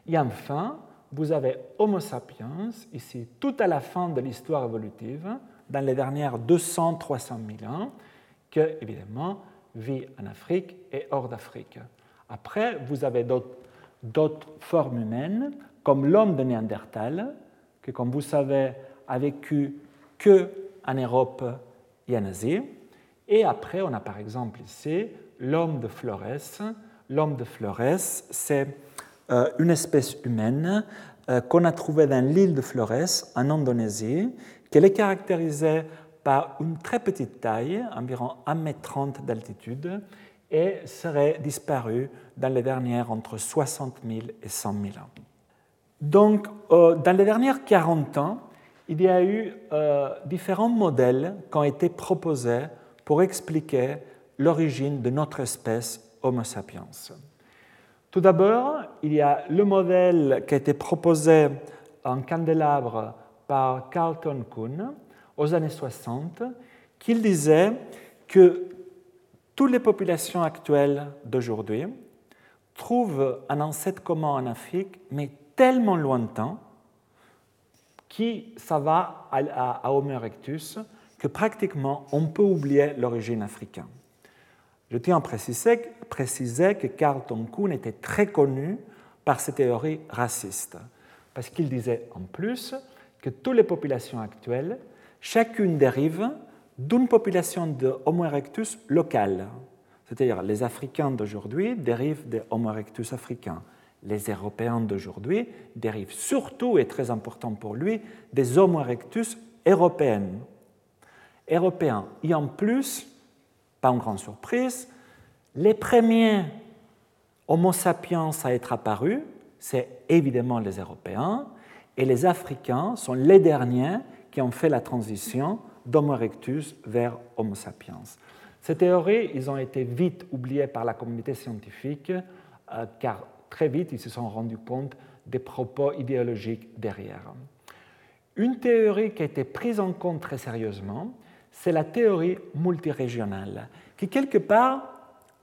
Et enfin, vous avez Homo sapiens, ici tout à la fin de l'histoire évolutive, dans les dernières 200-300 000 ans, que, évidemment, vit en Afrique et hors d'Afrique. Après, vous avez d'autres formes humaines, comme l'homme de Néandertal, qui, comme vous savez, a vécu que en Europe et en Asie. Et après, on a par exemple ici l'homme de Flores. L'homme de Flores, c'est une espèce humaine euh, qu'on a trouvée dans l'île de Flores, en Indonésie, qu'elle est caractérisée par une très petite taille, environ 1,30 m d'altitude, et serait disparue dans les dernières entre 60 000 et 100 000 ans. Donc, euh, dans les dernières 40 ans, il y a eu différents modèles qui ont été proposés pour expliquer l'origine de notre espèce Homo sapiens. Tout d'abord, il y a le modèle qui a été proposé en candélabre par Carlton Kuhn aux années 60, qui disait que toutes les populations actuelles d'aujourd'hui trouvent un ancêtre commun en Afrique, mais tellement lointain, qui ça va à Homo erectus, que pratiquement on peut oublier l'origine africaine. Je tiens à préciser, que Carlton Kuhn était très connu par ses théories racistes, parce qu'il disait en plus que toutes les populations actuelles, chacune dérive d'une population de Homo erectus locale. C'est-à-dire les Africains d'aujourd'hui dérivent des Homo erectus africains. Les Européens d'aujourd'hui dérivent surtout, et très important pour lui, des Homo erectus européennes. Européens. Et en plus, pas une grande surprise, les premiers Homo sapiens à être apparus, c'est évidemment les Européens, et les Africains sont les derniers qui ont fait la transition d'Homo erectus vers Homo sapiens. Ces théories, ils ont été vite oubliées par la communauté scientifique, euh, car très vite, ils se sont rendus compte des propos idéologiques derrière. Une théorie qui a été prise en compte très sérieusement, c'est la théorie multirégionale, qui quelque part,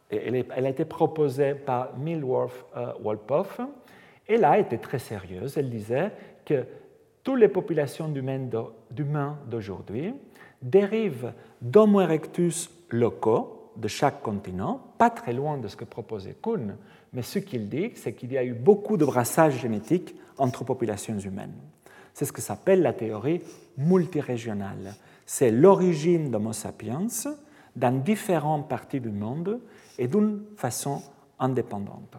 elle, a été proposée par Millworth euh, Wolpoff, elle était très sérieuse. Elle disait que toutes les populations d'humains d'aujourd'hui dérivent d'Homo erectus locaux de chaque continent, pas très loin de ce que proposait Kuhn, mais ce qu'il dit, c'est qu'il y a eu beaucoup de brassage génétique entre populations humaines. C'est ce que s'appelle la théorie multirégionale. C'est l'origine d'Homo sapiens dans différentes parties du monde et d'une façon indépendante.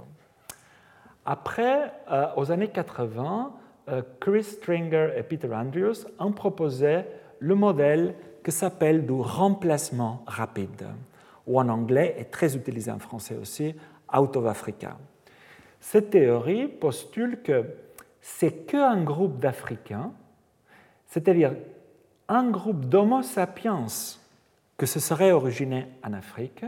Après, euh, aux années 80, euh, Chris Stringer et Peter Andrews ont proposé le modèle qui s'appelle du remplacement rapide, ou en anglais est très utilisé en français aussi, out of Africa. Cette théorie postule que c'est qu'un groupe d'Africains, c'est-à-dire un groupe d'Homo sapiens que se serait originé en Afrique,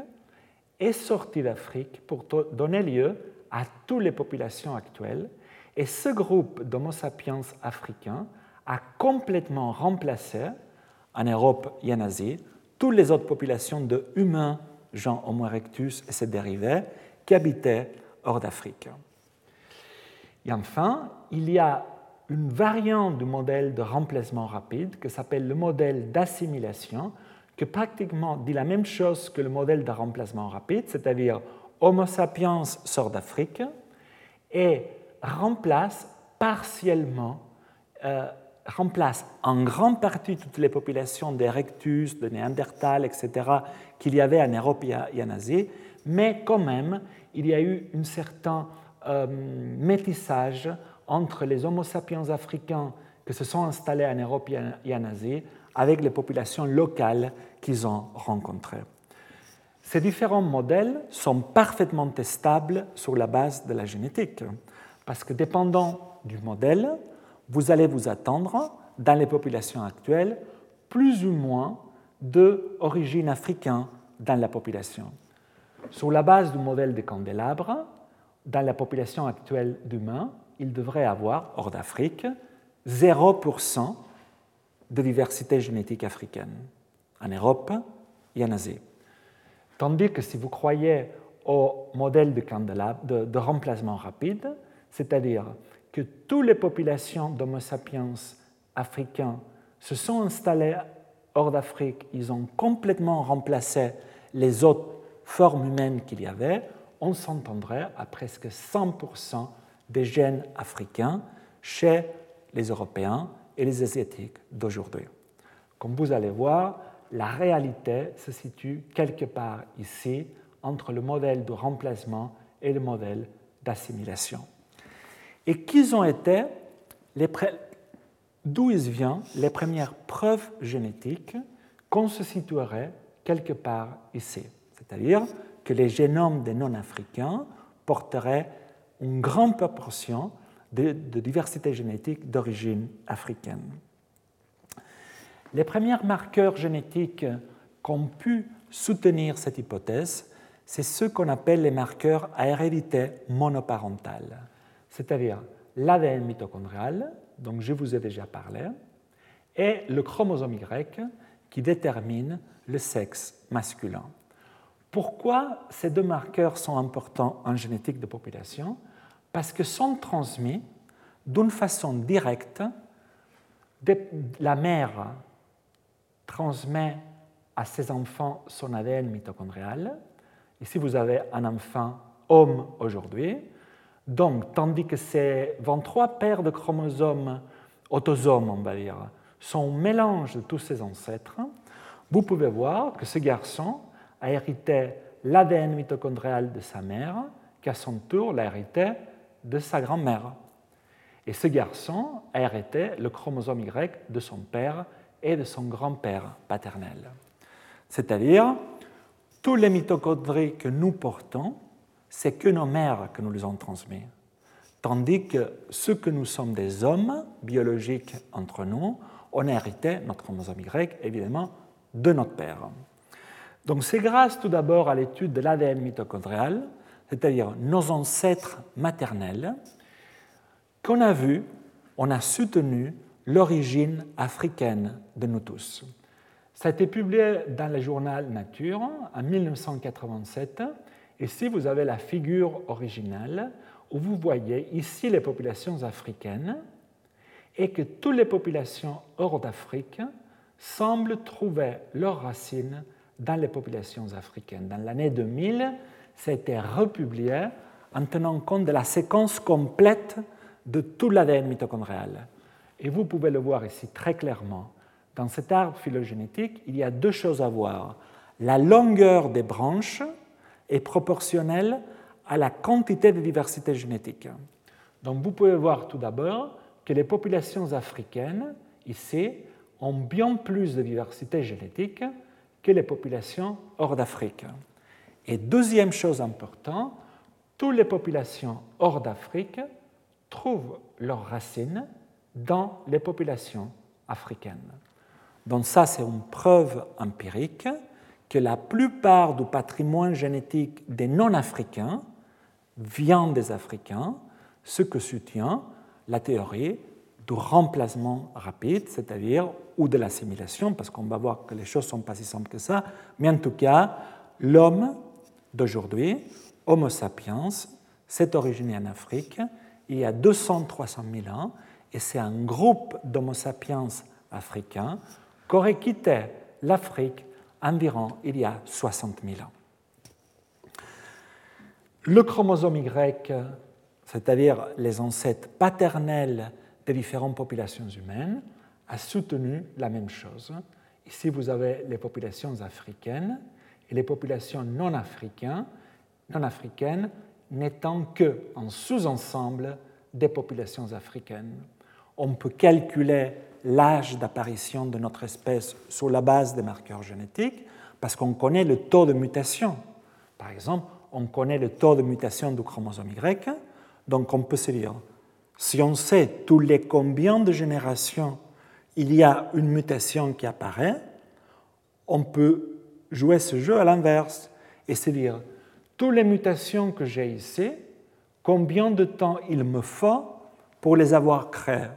est sorti d'Afrique pour donner lieu à toutes les populations actuelles. Et ce groupe d'Homo sapiens africains a complètement remplacé, en Europe et en Asie, toutes les autres populations de humains, genre Homo erectus et ses dérivés, qui habitaient hors d'Afrique. Et enfin, il y a une variante du modèle de remplacement rapide qui s'appelle le modèle d'assimilation, qui pratiquement dit la même chose que le modèle de remplacement rapide, c'est-à-dire Homo sapiens sort d'Afrique et remplace partiellement, euh, remplace en grande partie toutes les populations d'Erectus, de Néandertal, etc., qu'il y avait en Europe et en Asie, mais quand même, il y a eu un certain euh, métissage entre les Homo sapiens africains qui se sont installés en Europe et en Asie avec les populations locales qu'ils ont rencontrées. Ces différents modèles sont parfaitement testables sur la base de la génétique, parce que dépendant du modèle, vous allez vous attendre, dans les populations actuelles, plus ou moins d'origine africaine dans la population. Sur la base du modèle des candélabres, dans la population actuelle d'humains, il devrait avoir, hors d'Afrique, 0% de diversité génétique africaine, en Europe et en Asie. Tandis que si vous croyez au modèle de, de, remplacement rapide, c'est-à-dire que toutes les populations d'Homo sapiens africains se sont installées hors d'Afrique, ils ont complètement remplacé les autres formes humaines qu'il y avait, on s'entendrait à presque 100% des gènes africains chez les Européens et les Asiatiques d'aujourd'hui. Comme vous allez voir, la réalité se situe quelque part ici entre le modèle de remplacement et le modèle d'assimilation. Et qu'ils ont été d'où ils viennent les premières preuves génétiques qu'on se situerait quelque part ici. C'est-à-dire que les génomes des non-africains porteraient une grande proportion de diversité génétique d'origine africaine. Les premiers marqueurs génétiques qui ont pu soutenir cette hypothèse, c'est ceux qu'on appelle les marqueurs à hérédité monoparentale, c'est-à-dire l'ADN mitochondrial, dont je vous ai déjà parlé, et le chromosome Y qui détermine le sexe masculin. Pourquoi ces deux marqueurs sont importants en génétique de population? Parce que sont transmis d'une façon directe la mère transmet à ses enfants son ADN mitochondrial. Ici, vous avez un enfant homme aujourd'hui. Donc, tandis que ces 23 paires de chromosomes, autosomes, on va dire, sont un mélange de tous ses ancêtres, vous pouvez voir que ce garçon a hérité l'ADN mitochondrial de sa mère, qui à son tour l'a hérité de sa grand-mère. Et ce garçon a hérité le chromosome Y de son père et de son grand-père paternel. C'est-à-dire, tous les mitochondries que nous portons, c'est que nos mères que nous les ont transmis. Tandis que ce que nous sommes des hommes biologiques entre nous, on a hérité notre chromosome Y, évidemment, de notre père. Donc c'est grâce tout d'abord à l'étude de l'ADN mitochondrial, c'est-à-dire nos ancêtres maternels, qu'on a vu, on a soutenu l'origine africaine de nous tous. Ça a été publié dans le journal Nature en 1987. Ici, vous avez la figure originale où vous voyez ici les populations africaines et que toutes les populations hors d'Afrique semblent trouver leurs racines dans les populations africaines. Dans l'année 2000, été republié en tenant compte de la séquence complète de tout l'ADN mitochondrial. Et vous pouvez le voir ici très clairement. Dans cet arbre phylogénétique, il y a deux choses à voir. La longueur des branches est proportionnelle à la quantité de diversité génétique. Donc vous pouvez voir tout d'abord que les populations africaines, ici, ont bien plus de diversité génétique que les populations hors d'Afrique. Et deuxième chose importante, toutes les populations hors d'Afrique trouvent leurs racines dans les populations africaines. Donc ça, c'est une preuve empirique que la plupart du patrimoine génétique des non-africains vient des Africains, ce que soutient la théorie du remplacement rapide, c'est-à-dire ou de l'assimilation, parce qu'on va voir que les choses ne sont pas si simples que ça, mais en tout cas, l'homme d'aujourd'hui, Homo sapiens, s'est originé en Afrique il y a 200-300 000 ans, et c'est un groupe d'Homo sapiens africains qui aurait quitté l'Afrique environ il y a 60 000 ans. Le chromosome Y, c'est-à-dire les ancêtres paternels des différentes populations humaines, a soutenu la même chose. Ici, vous avez les populations africaines et les populations non africaines, non africaines n'étant qu'un sous-ensemble des populations africaines. On peut calculer l'âge d'apparition de notre espèce sur la base des marqueurs génétiques parce qu'on connaît le taux de mutation. Par exemple, on connaît le taux de mutation du chromosome Y, donc on peut se dire, si on sait tous les combien de générations il y a une mutation qui apparaît, on peut jouer ce jeu à l'inverse et se dire, toutes les mutations que j'ai ici, combien de temps il me faut pour les avoir créées?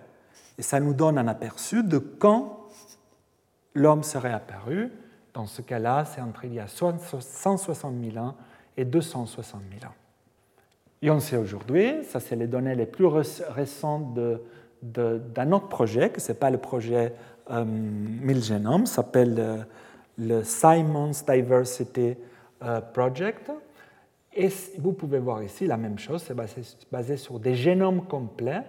Et ça nous donne un aperçu de quand l'homme serait apparu. Dans ce cas-là, c'est entre il y a 160 000 ans et 260 000 ans. Et on sait aujourd'hui, ça c'est les données les plus récentes d'un autre projet, que ce n'est pas le projet euh, 1000 génomes, s'appelle euh, le Simons Diversity euh, Project, et vous pouvez voir ici la même chose, c'est basé, sur des génomes complets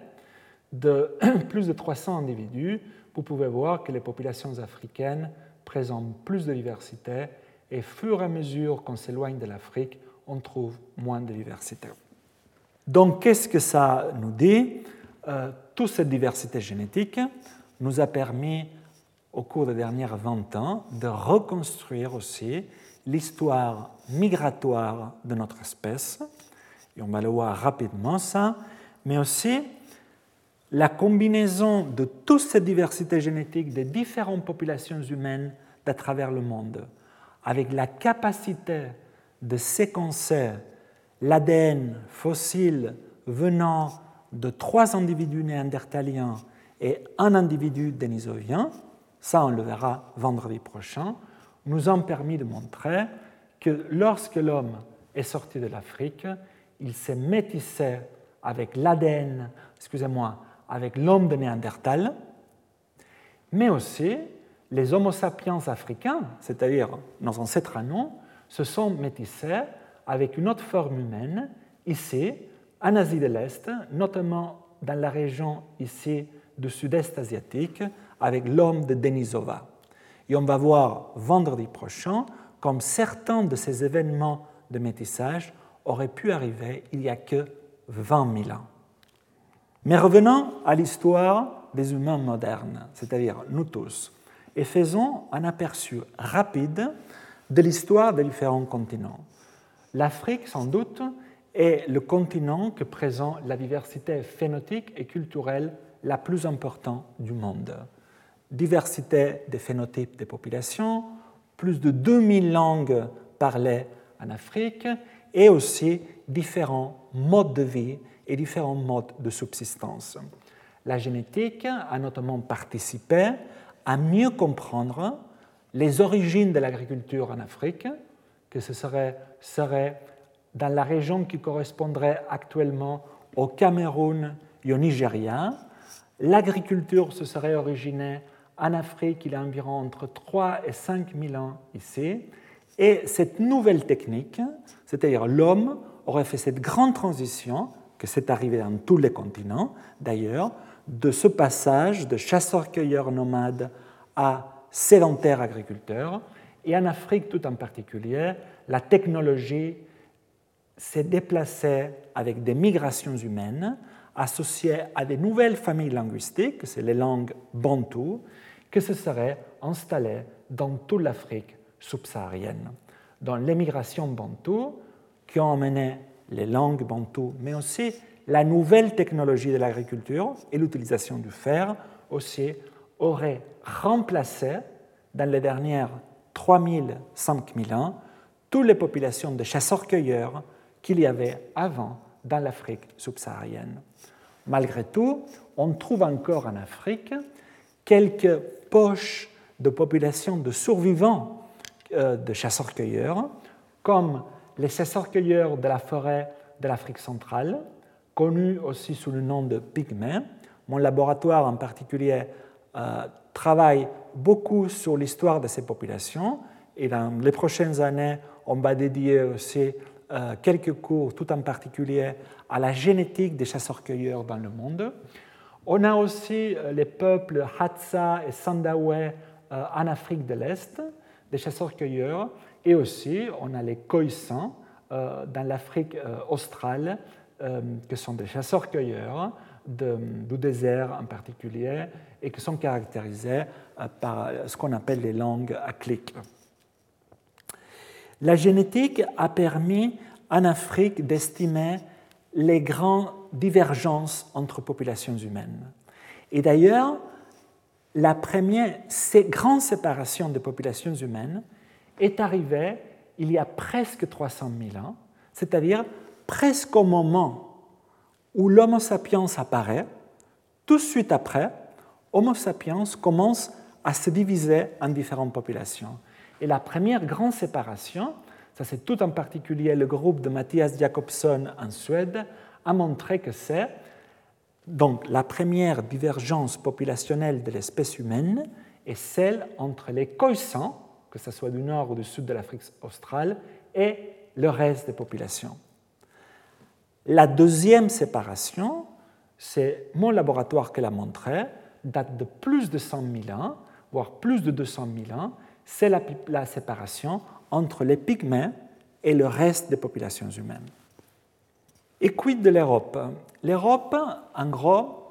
de plus de 300 individus. Vous pouvez voir que les populations africaines présentent plus de diversité et fur et à mesure qu'on s'éloigne de l'Afrique, on trouve moins de diversité. Donc qu'est-ce que ça nous dit? Euh, Toute cette diversité génétique nous a permis au cours des dernières 20 ans de reconstruire aussi l'histoire migratoire de notre espèce, et on va le voir rapidement ça, mais aussi la combinaison de toute cette diversité génétique des différentes populations humaines à travers le monde, avec la capacité de séquencer l'ADN fossile venant de trois individus néandertaliens et un individu dénisovien, ça on le verra vendredi prochain, nous ont permis de montrer que lorsque l'homme est sorti de l'Afrique, il s'est métissé avec l'ADN, excusez-moi, avec l'homme de Néandertal, mais aussi les Homo sapiens africains, c'est-à-dire nos ancêtres à nous, se sont métissés avec une autre forme humaine, ici, en Asie de l'Est, notamment dans la région ici du sud-est asiatique, avec l'homme de Denisova. Et on va voir vendredi prochain comme certains de ces événements de métissage auraient pu arriver il y a que 20 000 ans. Mais revenons à l'histoire des humains modernes, c'est-à-dire nous tous, et faisons un aperçu rapide de l'histoire des différents continents. L'Afrique, sans doute, est le continent que présente la diversité phénotype et culturelle la plus importante du monde. Diversité des phénotypes des populations, plus de 2000 langues parlées en Afrique et aussi différents modes de vie et différents modes de subsistance. La génétique a notamment participé à mieux comprendre les origines de l'agriculture en Afrique, que ce serait, serait dans la région qui correspondrait actuellement au Cameroun et au Nigeria. L'agriculture se serait originée en Afrique il y a environ entre 3 et 5 000 ans ici. Et cette nouvelle technique, c'est-à-dire l'homme, aurait fait cette grande transition, que c'est arrivé dans tous les continents d'ailleurs, de ce passage de chasseurs-cueilleurs nomades à sédentaires agriculteurs. Et en Afrique tout en particulier, la technologie s'est déplacée avec des migrations humaines associées à des nouvelles familles linguistiques, c'est les langues bantoues, que se seraient installées dans toute l'Afrique subsaharienne. Dans l'émigration bantoue, qui ont amené les langues bantoues, mais aussi la nouvelle technologie de l'agriculture et l'utilisation du fer, aussi auraient remplacé dans les dernières 3000, 5000 ans toutes les populations de chasseurs-cueilleurs qu'il y avait avant dans l'Afrique subsaharienne. Malgré tout, on trouve encore en Afrique quelques poches de populations de survivants euh, de chasseurs-cueilleurs, comme les chasseurs-cueilleurs de la forêt de l'Afrique centrale, connus aussi sous le nom de pygmées. Mon laboratoire en particulier euh, travaille beaucoup sur l'histoire de ces populations et dans les prochaines années, on va dédier aussi euh, quelques cours, tout en particulier à la génétique des chasseurs-cueilleurs dans le monde. On a aussi euh, les peuples Hadza et Sandawe en Afrique de l'Est, des chasseurs-cueilleurs, et aussi on a les Khoisan dans l'Afrique australe, que sont des chasseurs-cueilleurs du désert en particulier, et qui sont caractérisés euh, par ce qu'on appelle les langues à clic. La génétique a permis en Afrique d'estimer les grandes divergences entre populations humaines. Et d'ailleurs, la première grande séparation des populations humaines est arrivée il y a presque 300 000 ans, c'est-à-dire presque au moment où l'Homo sapiens apparaît, tout de suite après, Homo sapiens commence à se diviser en différentes populations. Et la première grande séparation, c'est tout en particulier le groupe de Matthias Jacobson en Suède, a montré que c'est donc la première divergence populationnelle de l'espèce humaine est celle entre les Khoisan, que ce soit du nord ou du sud de l'Afrique australe, et le reste des populations. La deuxième séparation, c'est mon laboratoire qui l'a montré, date de plus de 100 000 ans, voire plus de 200 000 ans, c'est la, séparation entre les pygmées et le reste des populations humaines. Et quid de l'Europe? L'Europe, en gros,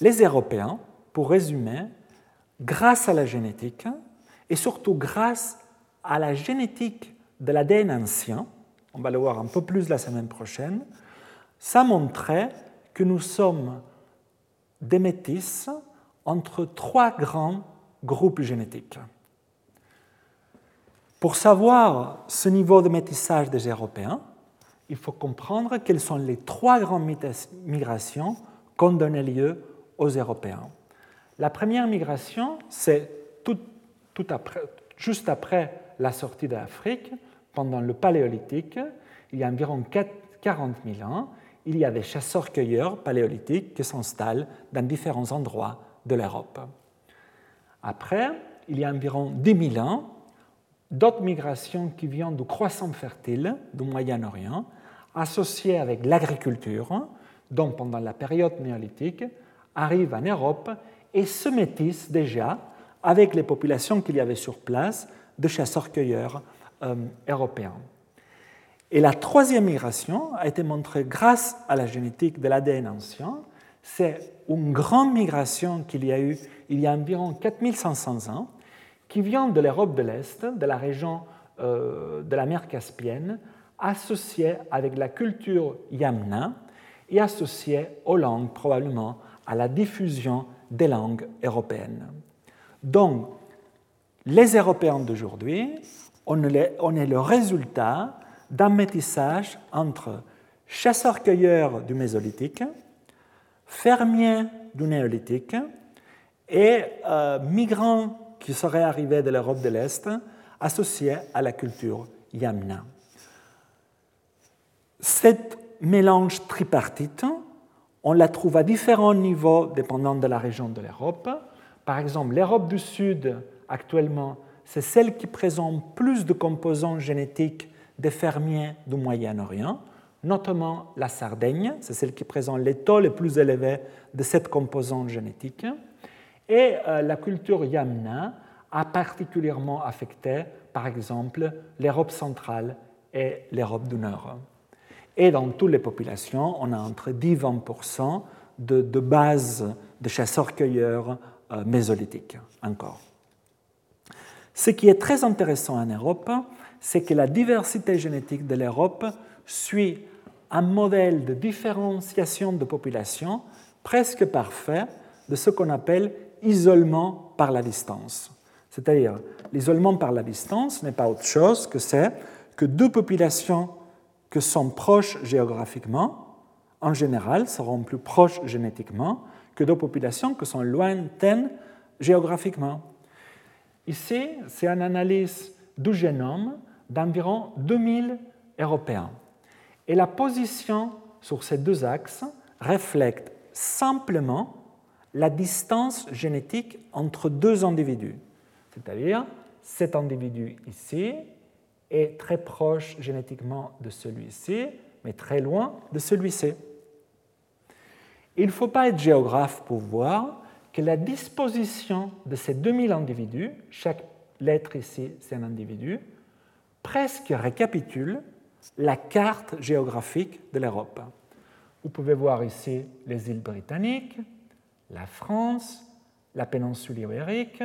les Européens, pour résumer, grâce à la génétique, et surtout grâce à la génétique de l'ADN ancien, on va le voir un peu plus la semaine prochaine, ça montrait que nous sommes des métis entre trois grands groupes génétiques. Pour savoir ce niveau de métissage des Européens, il faut comprendre quelles sont les trois grandes migrations qui ont donné lieu aux Européens. La première migration, c'est juste après la sortie d'Afrique, pendant le Paléolithique, il y a environ 40 000 ans, il y a des chasseurs-cueilleurs paléolithiques qui s'installent dans différents endroits de l'Europe. Après, il y a environ 10 000 ans, d'autres migrations qui viennent du croissant fertile du Moyen-Orient, associées avec l'agriculture, donc pendant la période néolithique, arrivent en Europe et se métissent déjà avec les populations qu'il y avait sur place de chasseurs-cueilleurs euh, européens. Et la troisième migration a été montrée grâce à la génétique de l'ADN ancien. C'est une grande migration qu'il y a eu il y a environ 4500 ans, qui vient de l'Europe de l'Est, de la région de la mer Caspienne associée avec la culture yamna et associée aux langues, probablement à la diffusion des langues européennes. Donc, les Européens d'aujourd'hui, on est le résultat d'un métissage entre chasseurs-cueilleurs du Mésolithique, fermiers du Néolithique et euh, migrants qui seraient arrivés de l'Europe de l'Est associés à la culture yamna. Cette mélange tripartite, on la trouve à différents niveaux dépendant de la région de l'Europe. Par exemple, l'Europe du Sud, actuellement, c'est celle qui présente plus de composants génétiques des fermiers du Moyen-Orient, notamment la Sardaigne, c'est celle qui présente les taux les plus élevés de cette composante génétique. Et euh, la culture yamna a particulièrement affecté, par exemple, l'Europe centrale et l'Europe du Nord. Et dans toutes les populations, on a entre 10 et 20 de, de base de chasseurs-cueilleurs euh, mésolithiques encore. Ce qui est très intéressant en Europe, c'est que la diversité génétique de l'Europe suit un modèle de différenciation de population presque parfait de ce qu'on appelle isolement par la distance. C'est-à-dire, l'isolement par la distance n'est pas autre chose que c'est que deux populations que sont proches géographiquement, en général, seront plus proches génétiquement que deux populations qui sont lointaines géographiquement. Ici, c'est une analyse du génome d'environ 2000 Européens. Et la position sur ces deux axes reflète simplement la distance génétique entre deux individus. C'est-à-dire, cet individu ici est très proche génétiquement de celui-ci, mais très loin de celui-ci. Il ne faut pas être géographe pour voir que la disposition de ces 2000 individus, chaque lettre ici c'est un individu, presque récapitule la carte géographique de l'Europe. Vous pouvez voir ici les îles britanniques, la France, la péninsule ibérique,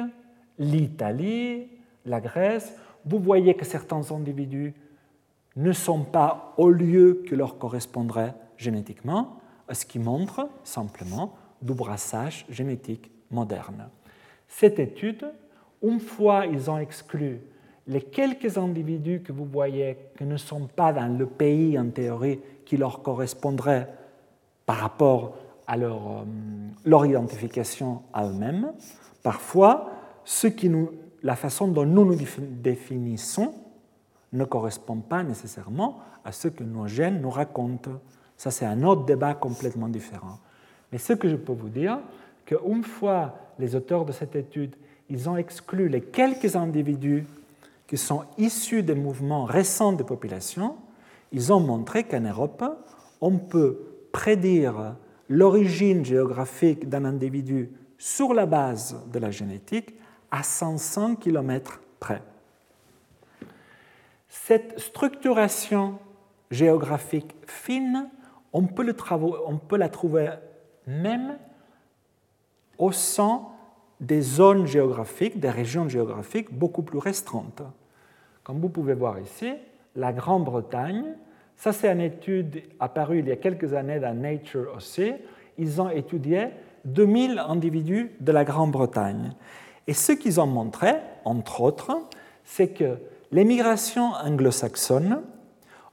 l'Italie, la Grèce. Vous voyez que certains individus ne sont pas au lieu que leur correspondrait génétiquement, ce qui montre simplement du brassage génétique moderne. Cette étude, une fois ils ont exclu les quelques individus que vous voyez qui ne sont pas dans le pays en théorie qui leur correspondrait par rapport à leur, euh, leur identification à eux-mêmes, parfois la façon dont nous nous définissons ne correspond pas nécessairement à ce que nos gènes nous racontent. Ça, c'est un autre débat complètement différent. Mais ce que je peux vous dire, qu'une fois les auteurs de cette étude, ils ont exclu les quelques individus qui sont issus des mouvements récents de population, ils ont montré qu'en Europe, on peut prédire l'origine géographique d'un individu sur la base de la génétique à 500 km près. Cette structuration géographique fine, on peut, on peut la trouver même au sein des zones géographiques, des régions géographiques beaucoup plus restreintes. Comme vous pouvez voir ici, la Grande-Bretagne, ça c'est une étude apparue il y a quelques années dans Nature aussi, ils ont étudié 2000 individus de la Grande-Bretagne. Et ce qu'ils ont montré, entre autres, c'est que l'émigration anglo-saxonne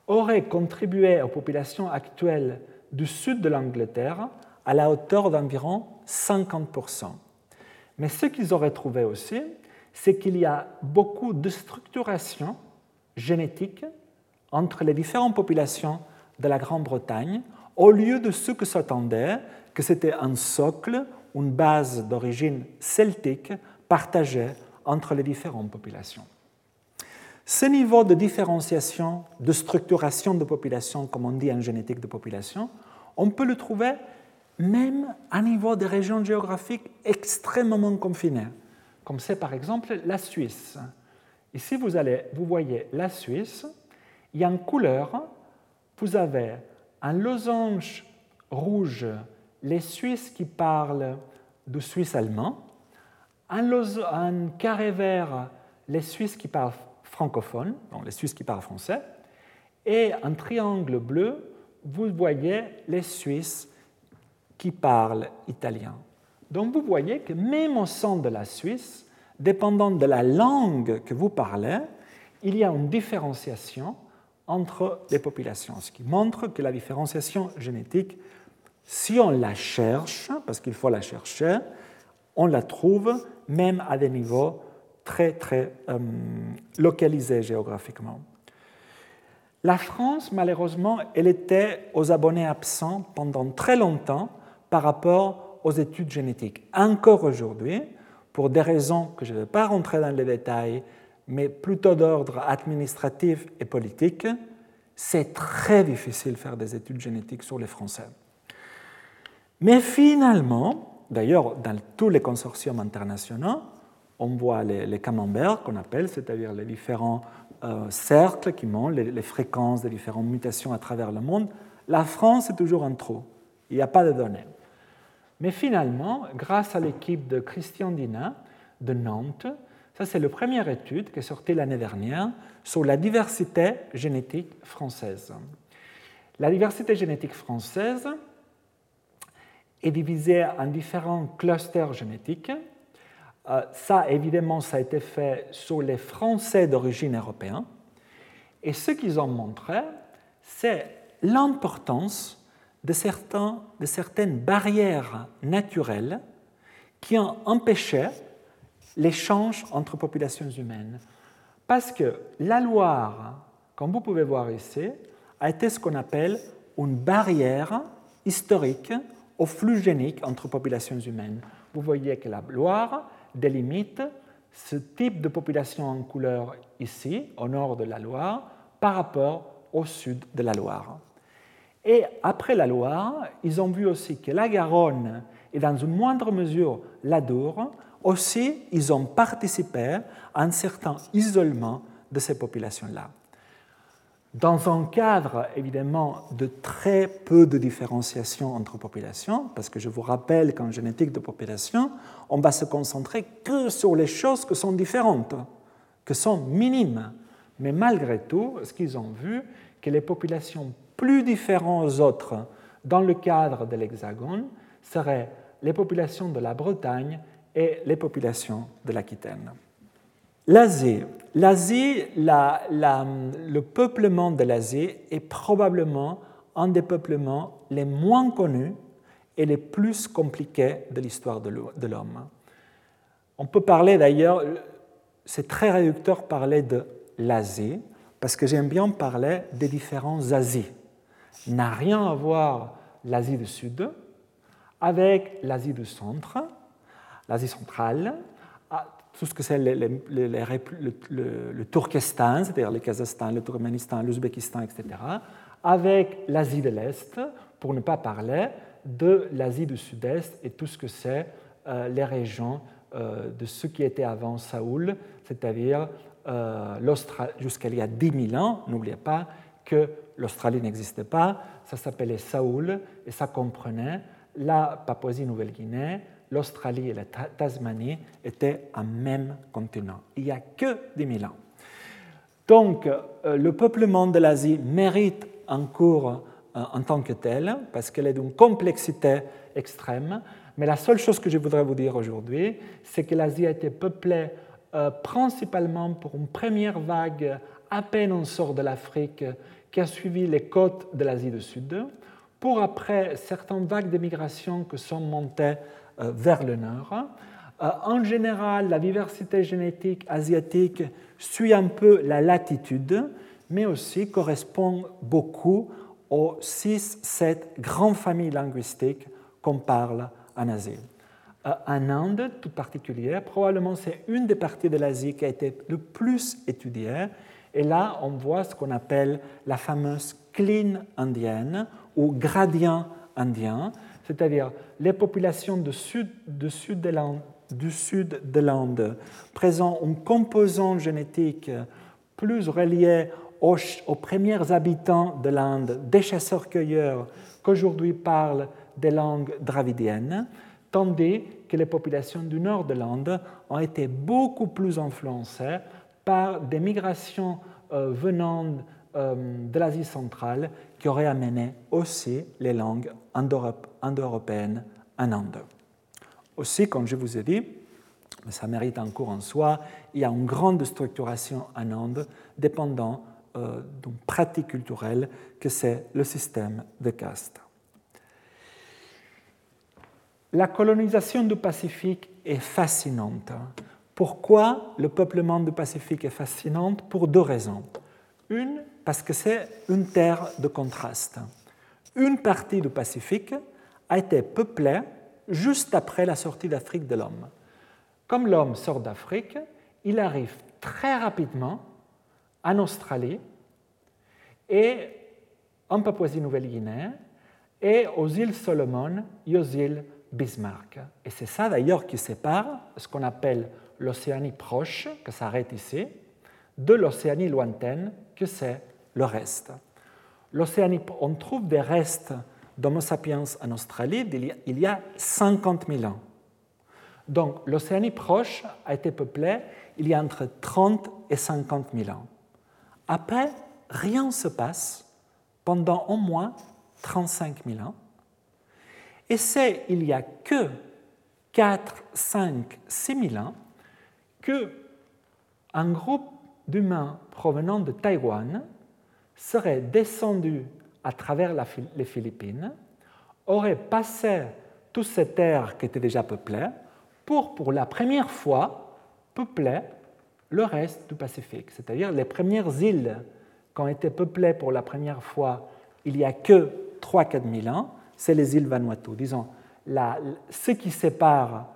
aurait contribué aux populations actuelles du sud de l'Angleterre à la hauteur d'environ 50%. Mais ce qu'ils auraient trouvé aussi, c'est qu'il y a beaucoup de structuration génétique entre les différentes populations de la Grande-Bretagne, au lieu de ce que s'attendait, que c'était un socle, une base d'origine celtique partagée entre les différentes populations. Ce niveau de différenciation, de structuration de population, comme on dit en génétique de population, on peut le trouver même à niveau des régions géographiques extrêmement confinées, comme c'est par exemple la Suisse. Ici, vous, allez, vous voyez la Suisse, a une couleur, vous avez un losange rouge, les Suisses qui parlent du suisse allemand, un, carré vert, les Suisses qui parlent francophones, donc les Suisses qui parlent français, et un triangle bleu, vous voyez les Suisses qui parlent italien. Donc vous voyez que même au sein de la Suisse, dépendant de la langue que vous parlez, il y a une différenciation entre les populations, ce qui montre que la différenciation génétique, si on la cherche, parce qu'il faut la chercher, on la trouve même à des niveaux très très euh, localisés géographiquement. La France, malheureusement, elle était aux abonnés absents pendant très longtemps par rapport aux études génétiques. Encore aujourd'hui, pour des raisons que je ne vais pas rentrer dans les détails, mais plutôt d'ordre administratif et politique, c'est très difficile de faire des études génétiques sur les Français. Mais finalement, d'ailleurs, dans tous les consortiums internationaux, on voit les, camemberts qu'on appelle, c'est-à-dire les différents euh, cercles qui montrent les, fréquences des différentes mutations à travers le monde. La France est toujours un trou. Il n'y a pas de données. Mais finalement, grâce à l'équipe de Christian Dina de Nantes, ça c'est la première étude qui est sortie l'année dernière sur la diversité génétique française. La diversité génétique française est divisée en différents clusters génétiques euh, ça, évidemment, ça a été fait sur les Français d'origine européenne. Et ce qu'ils ont montré, c'est l'importance de, de certaines barrières naturelles qui ont empêché l'échange entre populations humaines. Parce que la Loire, comme vous pouvez voir ici, a été ce qu'on appelle une barrière historique au flux génique entre populations humaines. Vous voyez que la Loire délimite ce type de population en couleur ici, au nord de la Loire, par rapport au sud de la Loire. Et après la Loire, ils ont vu aussi que la Garonne et dans une moindre mesure l'Adour, aussi ils ont participé à un certain isolement de ces populations-là dans un cadre évidemment de très peu de différenciation entre populations, parce que je vous rappelle qu'en génétique de population, on va se concentrer que sur les choses qui sont différentes, qui sont minimes. Mais malgré tout, ce qu'ils ont vu, que les populations plus différentes aux autres dans le cadre de l'Hexagone seraient les populations de la Bretagne et les populations de l'Aquitaine. L'Asie. L'Asie, le peuplement de l'Asie est probablement un des peuplements les moins connus et les plus compliqués de l'histoire de l'homme. On peut parler d'ailleurs, c'est très réducteur parler de l'Asie, parce que j'aime bien parler des différents Asies. N'a rien à voir l'Asie du Sud avec l'Asie du Centre, l'Asie centrale, tout ce que c'est le, Turkestan, c'est-à-dire le Kazakhstan, le Turkménistan, l'Ouzbékistan, etc., avec l'Asie de l'Est, pour ne pas parler de l'Asie du Sud-Est et tout ce que c'est euh, les régions euh, de ce qui était avant Saoul, c'est-à-dire euh, jusqu'à il y a 10 000 ans, n'oubliez pas que l'Australie n'existait pas, ça s'appelait Saoul et ça comprenait la Papouasie-Nouvelle-Guinée, l'Australie et la Tasmanie étaient un même continent. Il n'y a que 10 000 ans. Donc, euh, le peuplement de l'Asie mérite un cours euh, en tant que tel, parce qu'elle est d'une complexité extrême. Mais la seule chose que je voudrais vous dire aujourd'hui, c'est que l'Asie a été peuplée euh, principalement pour une première vague à peine en sort de l'Afrique qui a suivi les côtes de l'Asie du Sud, pour après certaines vagues de migration qui sont montées vers le nord. Euh, en général, la diversité génétique asiatique suit un peu la latitude, mais aussi correspond beaucoup aux 6-7 grandes familles linguistiques qu'on parle en Asie. Euh, en Inde, tout particulier, probablement c'est une des parties de l'Asie qui a été le plus étudiée. Et là, on voit ce qu'on appelle la fameuse clean indienne ou gradient indien, c'est-à-dire les populations du sud, de l'Inde. Présentent une composante génétique plus reliée aux, aux premiers habitants de l'Inde, des chasseurs-cueilleurs qu'aujourd'hui parlent des langues dravidiennes, tandis que les populations du nord de l'Inde ont été beaucoup plus influencées par des migrations euh, venant euh, de l'Asie centrale qui auraient amené aussi les langues indo-européennes en Inde. Aussi, comme je vous ai dit, mais ça mérite un cours en soi, il y a une grande structuration en Inde dépendant euh, d'une pratique culturelle que c'est le système de caste. La colonisation du Pacifique est fascinante. Pourquoi le peuplement du Pacifique est fascinant Pour deux raisons. Une, parce que c'est une terre de contraste. Une partie du Pacifique a été peuplée juste après la sortie d'Afrique de l'homme. Comme l'homme sort d'Afrique, il arrive très rapidement en Australie et en Papouasie-Nouvelle-Guinée et aux îles Solomon et aux îles Bismarck. Et c'est ça d'ailleurs qui sépare ce qu'on appelle l'Océanie proche, que s'arrête ici, de l'Océanie lointaine, que c'est le reste. On trouve des restes d'Homo sapiens en Australie il y a 50 000 ans. Donc l'Océanie proche a été peuplée il y a entre 30 et 50 000 ans. Après, rien ne se passe pendant au moins 35 000 ans. Et c'est il n'y a que 4, 5, 6 000 ans que un groupe d'humains provenant de Taïwan serait descendu à travers les Philippines, aurait passé toutes ces terres qui étaient déjà peuplées pour, pour la première fois, peupler le reste du Pacifique. C'est-à-dire les premières îles qui ont été peuplées pour la première fois il n'y a que 3-4 000 ans, c'est les îles Vanuatu. Disons, la, ce qui sépare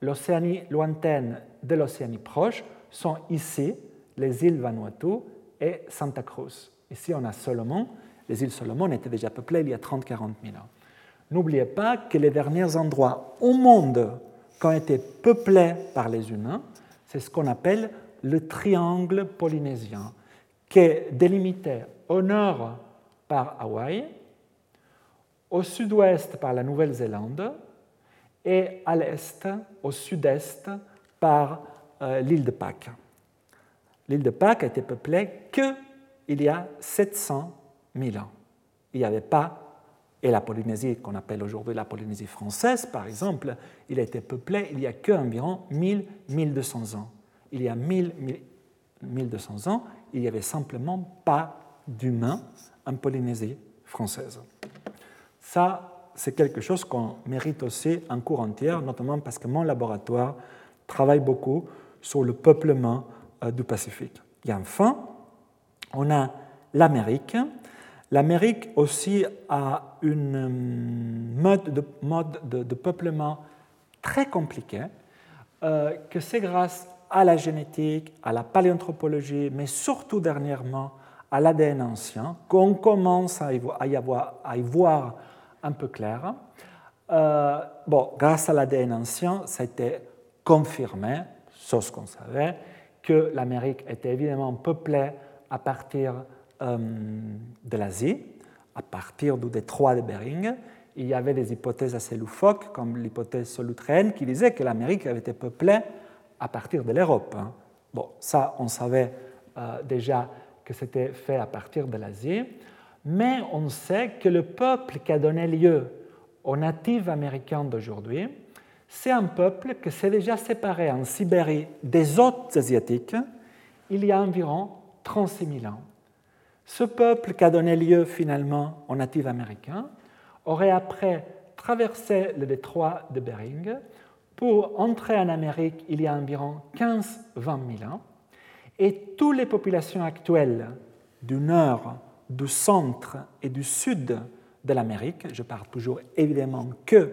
l'Océanie lointaine de l'Océanie proche sont ici les îles Vanuatu et Santa Cruz. Ici, on a Solomon. Les îles Solomon étaient déjà peuplées il y a 30-40 000 ans. N'oubliez pas que les derniers endroits au monde qui ont été peuplés par les humains, c'est ce qu'on appelle le triangle polynésien, qui est délimité au nord par Hawaï, au sud-ouest par la Nouvelle-Zélande et à l'est, au sud-est, par euh, l'île de Pâques. L'île de Pâques a été peuplée que il y a 700 000 ans. Il n'y avait pas et la Polynésie, qu'on appelle aujourd'hui la Polynésie française, par exemple, il a été peuplé il y a qu'environ 1000-1200 ans. Il y a 1000, 1200 ans, il n'y avait simplement pas d'humains en Polynésie française. Ça, c'est quelque chose qu'on mérite aussi en cours entier, notamment parce que mon laboratoire travaille beaucoup sur le peuplement du Pacifique. Et enfin, on a l'Amérique L'Amérique aussi a une euh, mode de, peuplement très compliqué, euh, que c'est grâce à la génétique, à la paléanthropologie, mais surtout dernièrement à l'ADN ancien, qu'on commence à y, voir, un peu clair. Euh, bon, grâce à l'ADN ancien, ça a été confirmé, ce qu'on savait, que l'Amérique était évidemment peuplée à partir euh, de l'Asie, à partir du détroit de Bering, il y avait des hypothèses assez loufoques, comme l'hypothèse solutréenne, qui disait que l'Amérique avait été peuplée à partir de l'Europe. Hein. Bon, ça, on savait euh, déjà que c'était fait à partir de l'Asie, mais on sait que le peuple qui a donné lieu aux natifs américains d'aujourd'hui, c'est un peuple qui s'est déjà séparé en Sibérie des autres asiatiques il y a environ 36 000 ans. Ce peuple qui a donné lieu finalement aux natifs américains aurait après traversé le détroit de Bering pour entrer en Amérique il y a environ 15-20 000 ans, et toutes les populations actuelles du nord, du centre et du sud de l'Amérique, je parle toujours évidemment que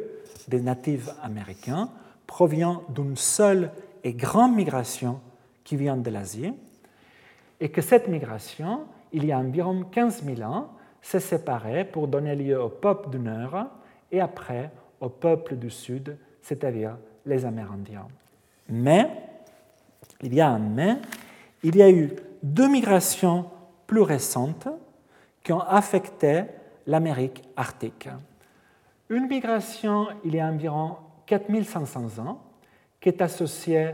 des natifs américains, proviennent d'une seule et grande migration qui vient de l'Asie, et que cette migration il y a environ 15 000 ans, s'est séparé pour donner lieu au peuple du Nord et après au peuple du Sud, c'est-à-dire les Amérindiens. Mais, il y a un mais, il y a eu deux migrations plus récentes qui ont affecté l'Amérique arctique. Une migration il y a environ 4500 ans, qui est associée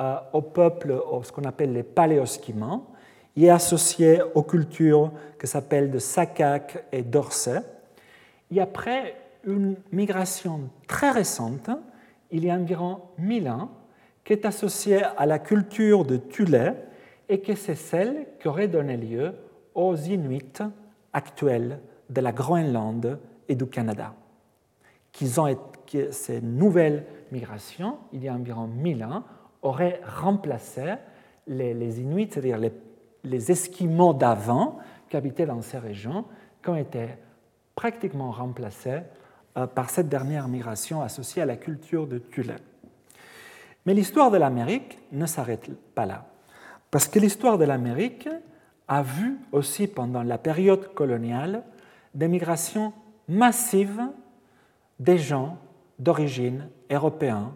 euh, au peuple, ce qu'on appelle les paléosquimans, et est associé aux cultures que s'appellent de Sakak et d'Orsay. Et après une migration très récente, il y a environ 1000 ans, qui est associée à la culture de Thulé et que c'est celle qui aurait donné lieu aux Inuits actuels de la Groenlande et du Canada. Qu'ils ont, que ces nouvelles migrations, il y a environ 1000 ans, auraient remplacé les, Inuits, c'est-à-dire les, Esquimaux d'avant qui habitaient dans ces régions, qui ont été pratiquement remplacés euh, par cette dernière migration associée à la culture de Thule. Mais l'histoire de l'Amérique ne s'arrête pas là, parce que l'histoire de l'Amérique a vu aussi pendant la période coloniale des migrations massives des gens d'origine européenne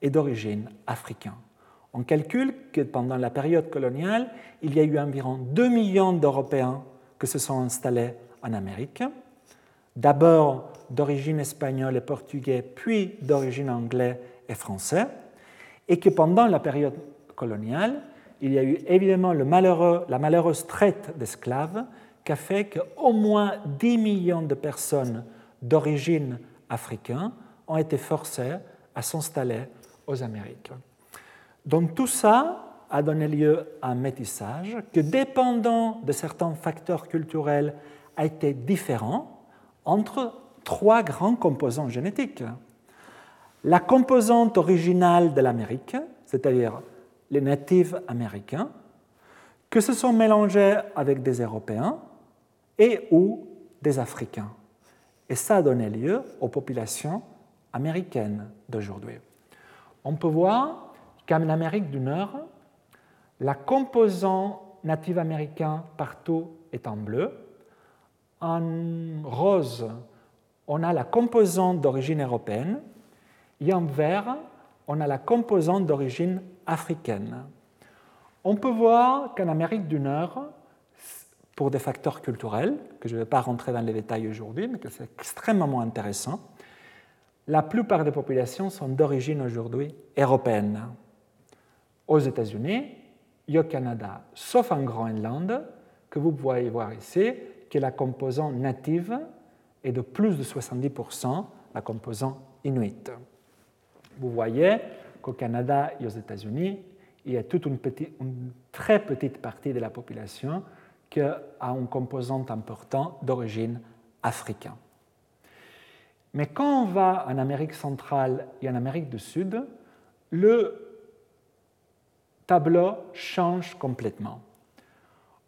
et d'origine africaine. On calcule que pendant la période coloniale, il y a eu environ 2 millions d'Européens qui se sont installés en Amérique, d'abord d'origine espagnole et portugais, puis d'origine anglais et français, et que pendant la période coloniale, il y a eu évidemment la malheureuse traite d'esclaves qui a fait qu'au moins 10 millions de personnes d'origine africaine ont été forcées à s'installer aux Amériques. Donc tout ça a donné lieu à un métissage qui, dépendant de certains facteurs culturels, a été différent entre trois grands composants génétiques. La composante originale de l'Amérique, c'est-à-dire les natifs américains, que se sont mélangés avec des Européens et ou des Africains. Et ça a donné lieu aux populations américaines d'aujourd'hui. On peut voir qu'en Amérique du Nord, la composante native américaine partout est en bleu. En rose, on a la composante d'origine européenne et en vert, on a la composante d'origine africaine. On peut voir qu'en Amérique du Nord, pour des facteurs culturels, que je ne vais pas rentrer dans les détails aujourd'hui, mais que c'est extrêmement intéressant, la plupart des populations sont d'origine aujourd'hui européenne. Aux États-Unis et au Canada, sauf en Groenland, que vous pouvez voir ici, que la composante native est de plus de 70%, la composante inuit. Vous voyez qu'au Canada et aux États-Unis, il y a toute une, une, très petite partie de la population qui a une composante importante d'origine africaine. Mais quand on va en Amérique centrale et en Amérique du Sud, le tableau change complètement.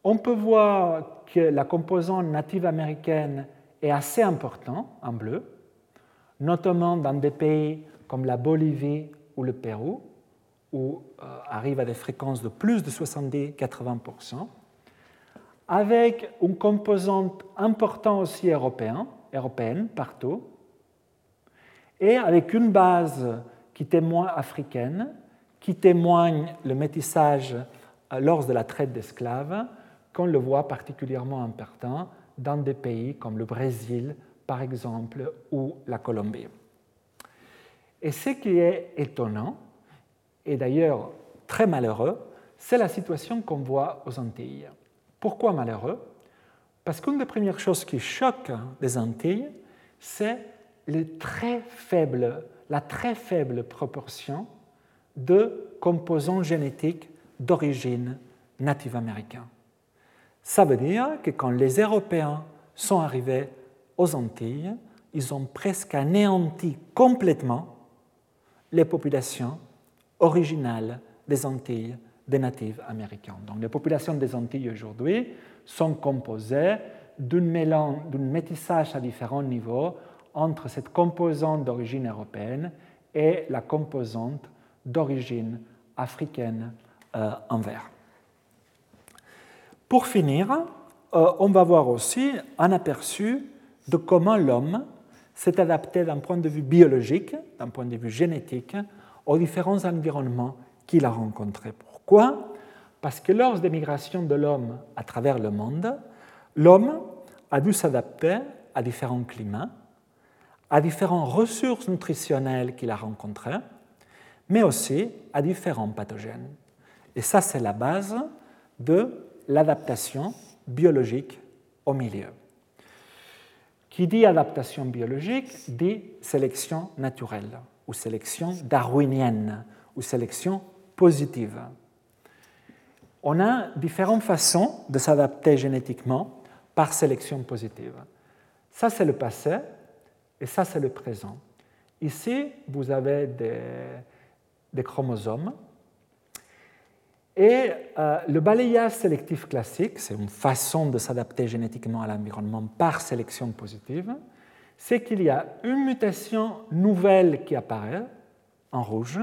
On peut voir que la composante native américaine est assez importante en bleu, notamment dans des pays comme la Bolivie ou le Pérou, où euh, arrive à des fréquences de plus de 70-80%, avec une composante importante aussi européenne, européenne partout, et avec une base qui moins africaine, qui témoigne le métissage euh, lors de la traite d'esclaves, qu'on le voit particulièrement important dans des pays comme le Brésil, par exemple, ou la Colombie. Et ce qui est étonnant, et d'ailleurs très malheureux, c'est la situation qu'on voit aux Antilles. Pourquoi malheureux? Parce qu'une des premières choses qui choque les Antilles, c'est la très faible proportion de composants génétiques d'origine native américaine. Ça veut dire que quand les Européens sont arrivés aux Antilles, ils ont presque anéanti complètement les populations originales des Antilles des natifs américains. Donc les populations des Antilles aujourd'hui sont composées d'un métissage à différents niveaux entre cette composante d'origine européenne et la composante d'origine africaine euh, en vert. Pour finir, euh, on va voir aussi un aperçu de comment l'homme s'est adapté d'un point de vue biologique, d'un point de vue génétique, aux différents environnements qu'il a rencontrés. Pourquoi? Parce que lors des migrations de l'homme à travers le monde, l'homme a dû s'adapter à différents climats, à différentes ressources nutritionnelles qu'il a rencontrées, mais aussi à différents pathogènes. Et ça, c'est la base de l'adaptation biologique au milieu. Qui dit adaptation biologique dit sélection naturelle ou sélection darwinienne ou sélection positive. On a différentes façons de s'adapter génétiquement par sélection positive. Ça, c'est le passé et ça, c'est le présent. Ici, vous avez des, chromosomes. Et euh, le balayage sélectif classique, c'est une façon de s'adapter génétiquement à l'environnement par sélection positive, c'est qu'il y a une mutation nouvelle qui apparaît en rouge,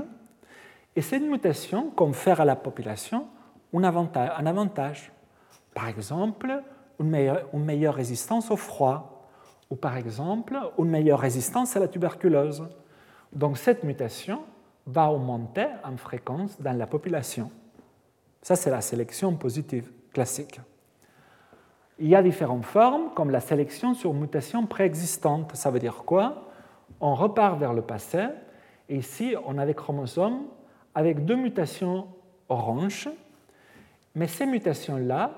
et cette mutation confère à la population un avantage. Par exemple, une meilleure, résistance au froid, ou par exemple, une meilleure résistance à la tuberculose. Donc cette mutation va augmenter en fréquence dans la population. Ça, c'est la sélection positive classique. Il y a différentes formes, comme la sélection sur mutation préexistante. Ça veut dire quoi? On repart vers le passé, et ici, on a des chromosomes avec deux mutations oranges, mais ces mutations-là,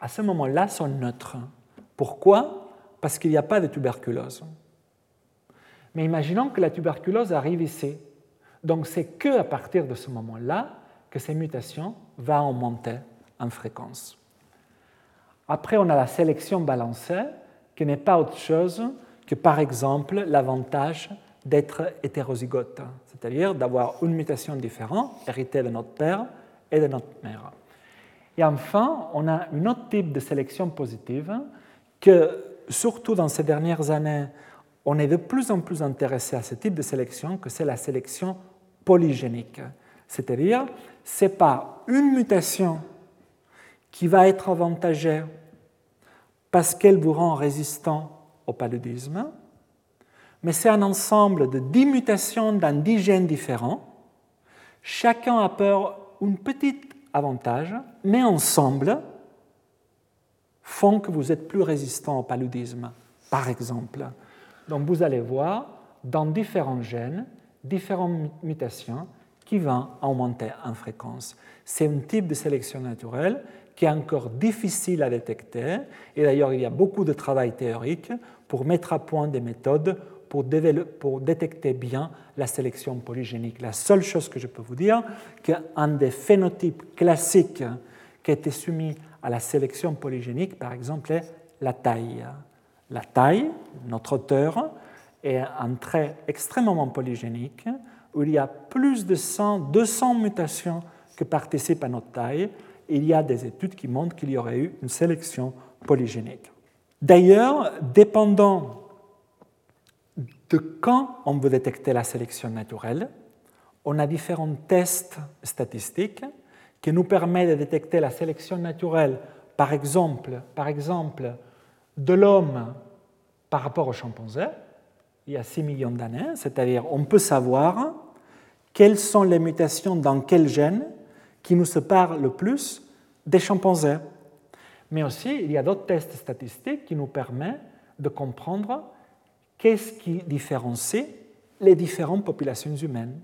à ce moment-là, sont neutres. Pourquoi? Parce qu'il n'y a pas de tuberculose. Mais imaginons que la tuberculose arrive ici. Donc c'est que à partir de ce moment-là que ces mutations vont augmenter en fréquence. Après, on a la sélection balancée, qui n'est pas autre chose que, par exemple, l'avantage d'être hétérozygote, c'est-à-dire d'avoir une mutation différente héritée de notre père et de notre mère. Et enfin, on a un autre type de sélection positive que, surtout dans ces dernières années, on est de plus en plus intéressé à ce type de sélection, que c'est la sélection polygénique. C'est-à-dire, ce n'est pas une mutation qui va être avantagée parce qu'elle vous rend résistant au paludisme, mais c'est un ensemble de dix mutations dans dix gènes différents. Chacun a peur un petit avantage, mais ensemble font que vous êtes plus résistant au paludisme, par exemple. Donc vous allez voir dans différents gènes, différentes mutations qui vont augmenter en fréquence. C'est un type de sélection naturelle qui est encore difficile à détecter, et d'ailleurs il y a beaucoup de travail théorique pour mettre à point des méthodes pour, détecter bien la sélection polygénique. La seule chose que je peux vous dire, qu'un des phénotypes classiques qui a été soumis à la sélection polygénique, par exemple, est la taille. La taille, notre auteur, est un trait extrêmement polygénique où il y a plus de 100, 200 mutations qui participent à notre taille. il y a des études qui montrent qu'il y aurait eu une sélection polygénique. D'ailleurs, dépendant de quand on veut détecter la sélection naturelle, on a différents tests statistiques qui nous permettent de détecter la sélection naturelle, par exemple, par exemple de l'homme par rapport au chimpanzé, il y a 6 millions d'années, c'est-à-dire on peut savoir quelles sont les mutations dans quel gène qui nous séparent le plus des chimpanzés. Mais aussi, il y a d'autres tests statistiques qui nous permettent de comprendre qu'est-ce qui différencie les différentes populations humaines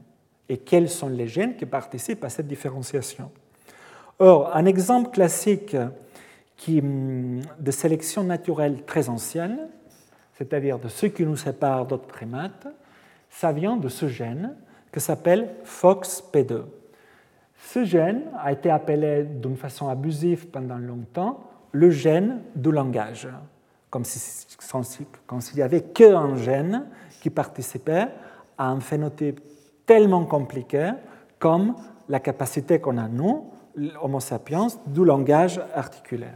et quels sont les gènes qui participent à cette différenciation? Or, un exemple classique hum, de sélection naturelle très ancienne, c'est-à-dire de ce qui nous sépare d'autres primates, ça vient de ce gène qui s'appelle FOXP2. Ce gène a été appelé d'une façon abusive pendant longtemps le gène du langage comme s'il n'y avait qu'un gène qui participait à un phénotype tellement compliqué comme la capacité qu'on a, nous, Homo sapiens, du langage articulé.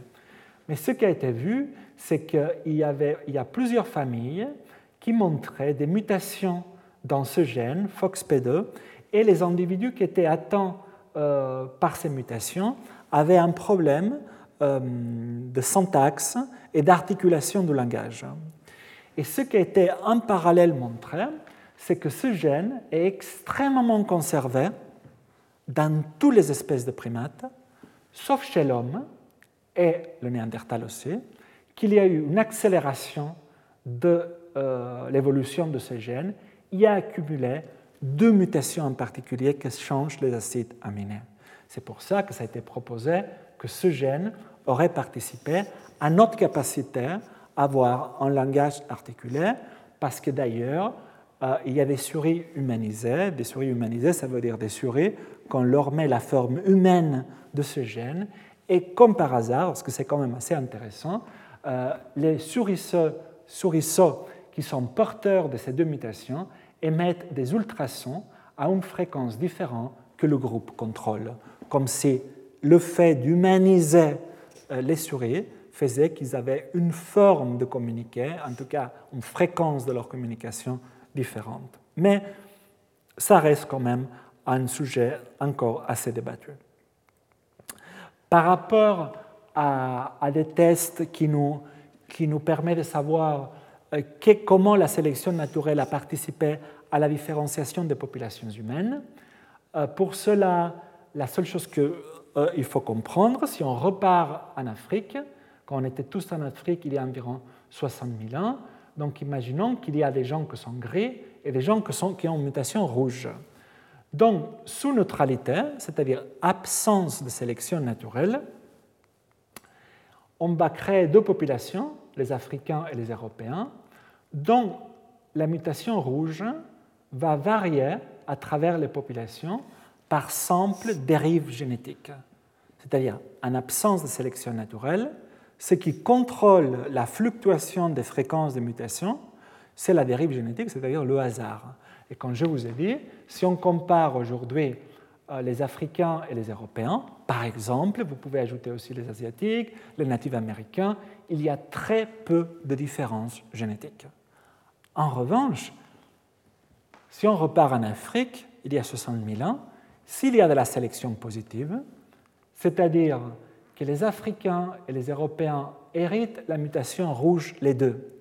Mais ce qui a été vu, c'est qu'il y, a plusieurs familles qui montraient des mutations dans ce gène, FOXP2, et les individus qui étaient atteints euh, par ces mutations avaient un problème euh, de syntaxe et d'articulation du langage. Et ce qui a été en parallèle montré, c'est que ce gène est extrêmement conservé dans toutes les espèces de primates, sauf chez l'homme et le néandertal aussi, qu'il y a eu une accélération de euh, l'évolution de ce gène, il a accumulé deux mutations en particulier qui changent les acides aminés. C'est pour ça que ça a été proposé que ce gène aurait participé à notre capacité à avoir un langage articulé, parce que d'ailleurs, euh, il y a des souris humanisées. Des souris humanisées, ça veut dire des souris qu'on leur met la forme humaine de ce gène. Et comme par hasard, parce que c'est quand même assez intéressant, euh, les souriceaux, souriceaux qui sont porteurs de ces deux mutations émettent des ultrasons à une fréquence différente que le groupe contrôle, comme si le fait d'humaniser euh, les souris faisait qu'ils avaient une forme de communiquer, en tout cas une fréquence de leur communication différente. Mais ça reste quand même un sujet encore assez débattu. Par rapport à, des tests qui nous, qui nous permettent de savoir euh, comment la sélection naturelle a participé à la différenciation des populations humaines, euh, pour cela, la seule chose qu'il euh, faut comprendre, si on repart en Afrique, quand on était tous en Afrique il y a environ 60 000 ans, donc imaginons qu'il y a des gens qui sont gris et des gens qui, qui ont une mutation rouge. Donc, sous neutralité, c'est-à-dire absence de sélection naturelle, on va créer deux populations, les Africains et les Européens, dont la mutation rouge va varier à travers les populations par simple dérive génétique. C'est-à-dire, en absence de sélection naturelle, ce qui contrôle la fluctuation des fréquences de mutation, c'est la dérive génétique, c'est-à-dire le hasard. Et comme je vous ai dit, si on compare aujourd'hui euh, les Africains et les Européens, par exemple, vous pouvez ajouter aussi les Asiatiques, les natifs américains, il y a très peu de différences génétiques. En revanche, si on repart en Afrique, il y a 60 000 ans, s'il y a de la sélection positive, c'est-à-dire que les Africains et les Européens héritent la mutation rouge les deux.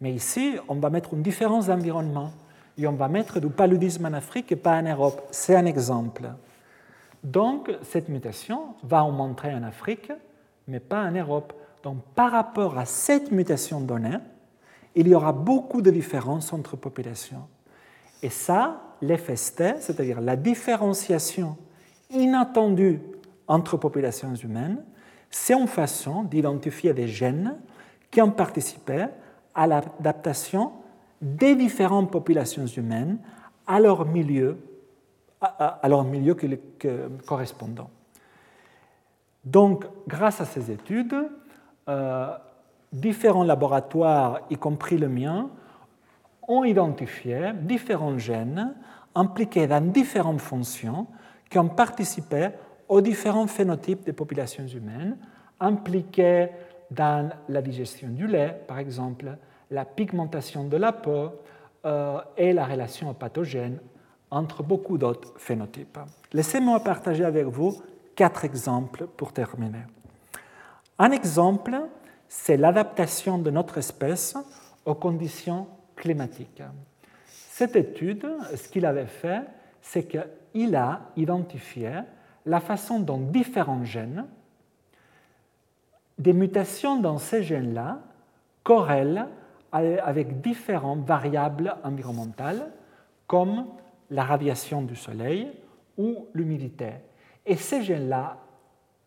Mais ici, on va mettre une différence d'environnement et on va mettre du paludisme en Afrique et pas en Europe. C'est un exemple. Donc, cette mutation va en montrer en Afrique, mais pas en Europe. Donc, par rapport à cette mutation donnée, il y aura beaucoup de différences entre populations. Et ça, l'FST, c'est-à-dire la différenciation inattendue entre populations humaines, c'est une façon d'identifier des gènes qui ont participé à l'adaptation des différentes populations humaines à leur milieu, à, leur milieu correspondant. Donc, grâce à ces études, euh, différents laboratoires, y compris le mien, ont identifié différents gènes impliqués dans différentes fonctions qui ont participé aux différents phénotypes des populations humaines impliqués dans la digestion du lait, par exemple, la pigmentation de la peau euh, et la relation pathogène entre beaucoup d'autres phénotypes. Laissez-moi partager avec vous quatre exemples pour terminer. Un exemple, c'est l'adaptation de notre espèce aux conditions climatiques. Cette étude, ce qu'il avait fait, c'est qu'il a identifié la façon dont différents gènes, des mutations dans ces gènes-là, corrèlent avec différentes variables environnementales, comme la radiation du soleil ou l'humidité. Et ces gènes-là,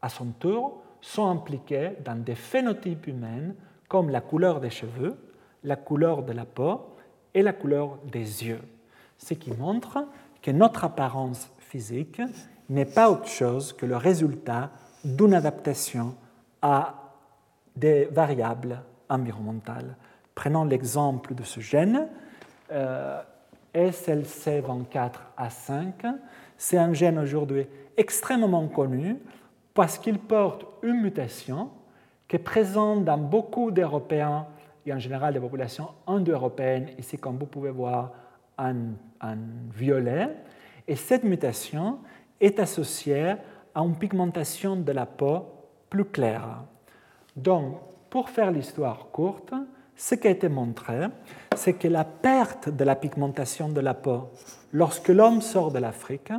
à son tour, sont impliqués dans des phénotypes humains comme la couleur des cheveux, la couleur de la peau et la couleur des yeux. Ce qui montre que notre apparence physique n'est pas autre chose que le résultat d'une adaptation à des variables environnementales. Prenons l'exemple de ce gène, euh, SLC24A5. C'est un gène aujourd'hui extrêmement connu parce qu'il porte une mutation qui est présente dans beaucoup d'Européens et en général des populations indo-européennes, ici comme vous pouvez voir en, en violet. Et cette mutation est associée à une pigmentation de la peau plus claire. Donc, pour faire l'histoire courte, ce qui a été montré, c'est que la perte de la pigmentation de la peau lorsque l'homme sort de l'Afrique,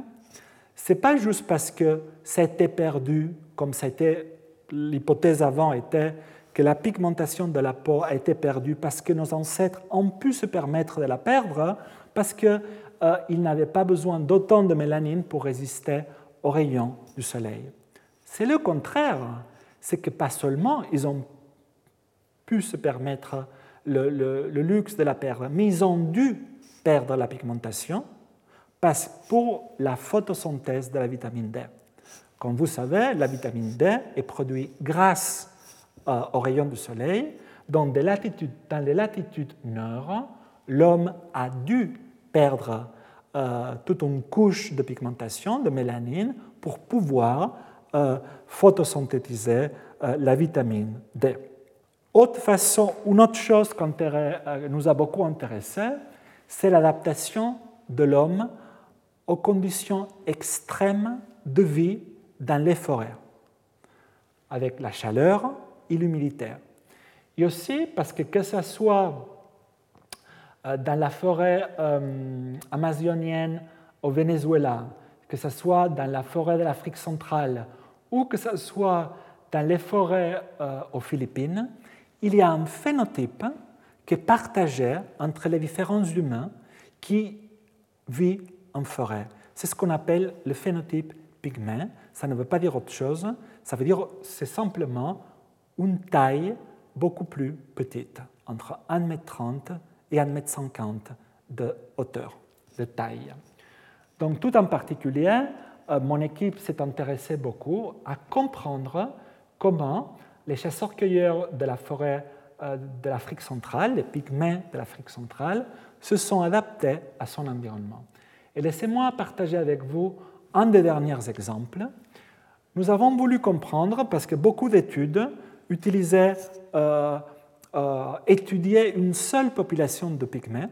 ce n'est pas juste parce que ça a été perdu, comme l'hypothèse avant était que la pigmentation de la peau a été perdue parce que nos ancêtres ont pu se permettre de la perdre, parce que euh, ils n'avaient pas besoin d'autant de mélanine pour résister aux rayons du soleil. C'est le contraire, c'est que pas seulement ils ont pu se permettre le, luxe de la perdre, mais ils ont dû perdre la pigmentation pour la photosynthèse de la vitamine D. Comme vous savez, la vitamine D est produite grâce euh, aux rayons du soleil. Dans, des latitudes, dans les latitudes nord, l'homme a dû perdre euh, toute une couche de pigmentation, de mélanine, pour pouvoir euh, photosynthétiser la vitamine D. Autre façon, une autre chose qui nous a beaucoup intéressé, c'est l'adaptation de l'homme aux conditions extrêmes de vie dans les forêts, avec la chaleur et l'humidité. Et aussi parce que que ce soit euh, dans la forêt euh, amazonienne au Venezuela, que ce soit dans la forêt de l'Afrique centrale ou que ce soit dans les forêts euh, aux Philippines, il y a un phénotype qui est partagé entre les différents humains qui vivent en forêt. C'est ce qu'on appelle le phénotype pygmée. Ça ne veut pas dire autre chose. Ça veut dire c'est simplement une taille beaucoup plus petite, entre 1m30 et 1m50 de hauteur, de taille. Donc tout en particulier, euh, mon équipe s'est intéressée beaucoup à comprendre comment les chasseurs-cueilleurs de la forêt euh, de l'Afrique centrale, les pygmées de l'Afrique centrale, se sont adaptés à son environnement. Et laissez-moi partager avec vous un des derniers exemples. Nous avons voulu comprendre, parce que beaucoup d'études utilisaient, euh, euh, étudiaient une seule population de pygmées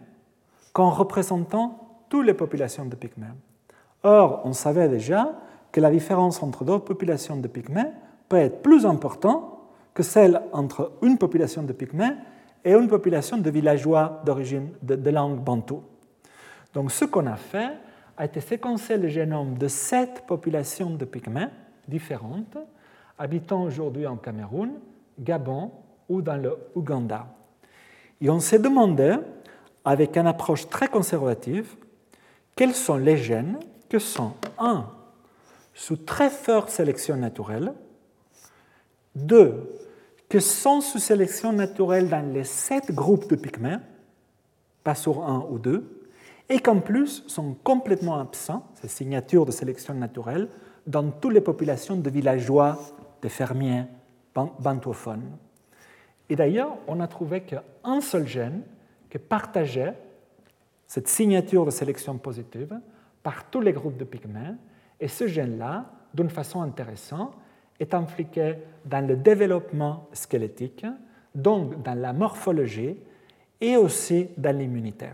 qu'en représentant toutes les populations de pygmées. Or, on savait déjà que la différence entre deux populations de pygmées peut être plus importante que celle entre une population de pygmées et une population de villageois d'origine de, langue bantou. Donc ce qu'on a fait a été séquencer le génome de sept populations de pygmées différentes, habitant aujourd'hui en Cameroun, Gabon ou dans le Ouganda. Et on s'est demandé, avec une approche très conservative, quels sont les gènes que sont, un, sous très forte sélection naturelle, deux, que sont sous sélection naturelle dans les sept groupes de pygmées, pas sur un ou deux, et qu'en plus sont complètement absents, ces signatures de sélection naturelle, dans toutes les populations de villageois, de fermiers bantophones. Et d'ailleurs, on a trouvé qu'un seul gène qui partageait cette signature de sélection positive par tous les groupes de pygmées, et ce gène-là, d'une façon intéressante, est impliqué dans le développement squelettique, donc dans la morphologie et aussi dans l'immunité,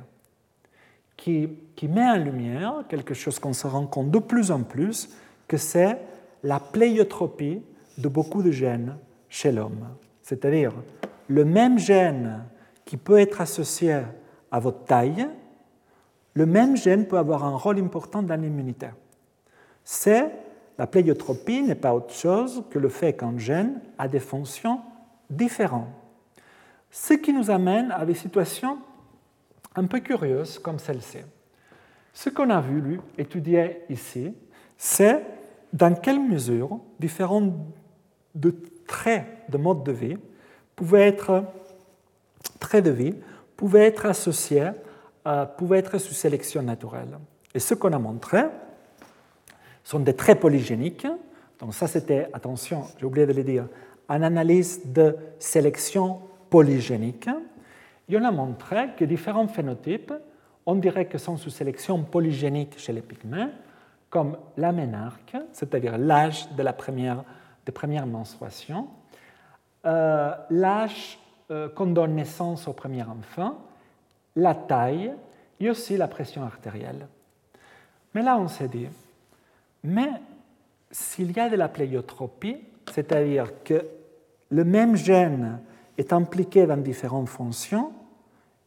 qui, qui, met en lumière quelque chose qu'on se rend compte de plus en plus, que c'est la pléiotropie de beaucoup de gènes chez l'homme. C'est-à-dire, le même gène qui peut être associé à votre taille, le même gène peut avoir un rôle important dans l'immunité. C'est la pléiotropie n'est pas autre chose que le fait qu'un gène a des fonctions différentes. Ce qui nous amène à des situations un peu curieuses comme celle-ci. Ce qu'on a vu étudier ici, c'est dans quelle mesure différents de traits de mode de vie pouvaient être traits de vie pouvaient être associés, euh, pouvaient être sous sélection naturelle. Et ce qu'on a montré, sont des traits polygéniques. Donc ça, c'était, attention, j'ai oublié de le dire, une analyse de sélection polygénique. Et on a montré que différents phénotypes, on dirait que sont sous sélection polygénique chez les pygmées, comme la ménarque, c'est-à-dire l'âge de la première, de première menstruation, euh, l'âge euh, qu'on donne naissance au premier enfant, la taille et aussi la pression artérielle. Mais là, on s'est dit, mais s'il y a de la pléiotropie, c'est-à-dire que le même gène est impliqué dans différentes fonctions,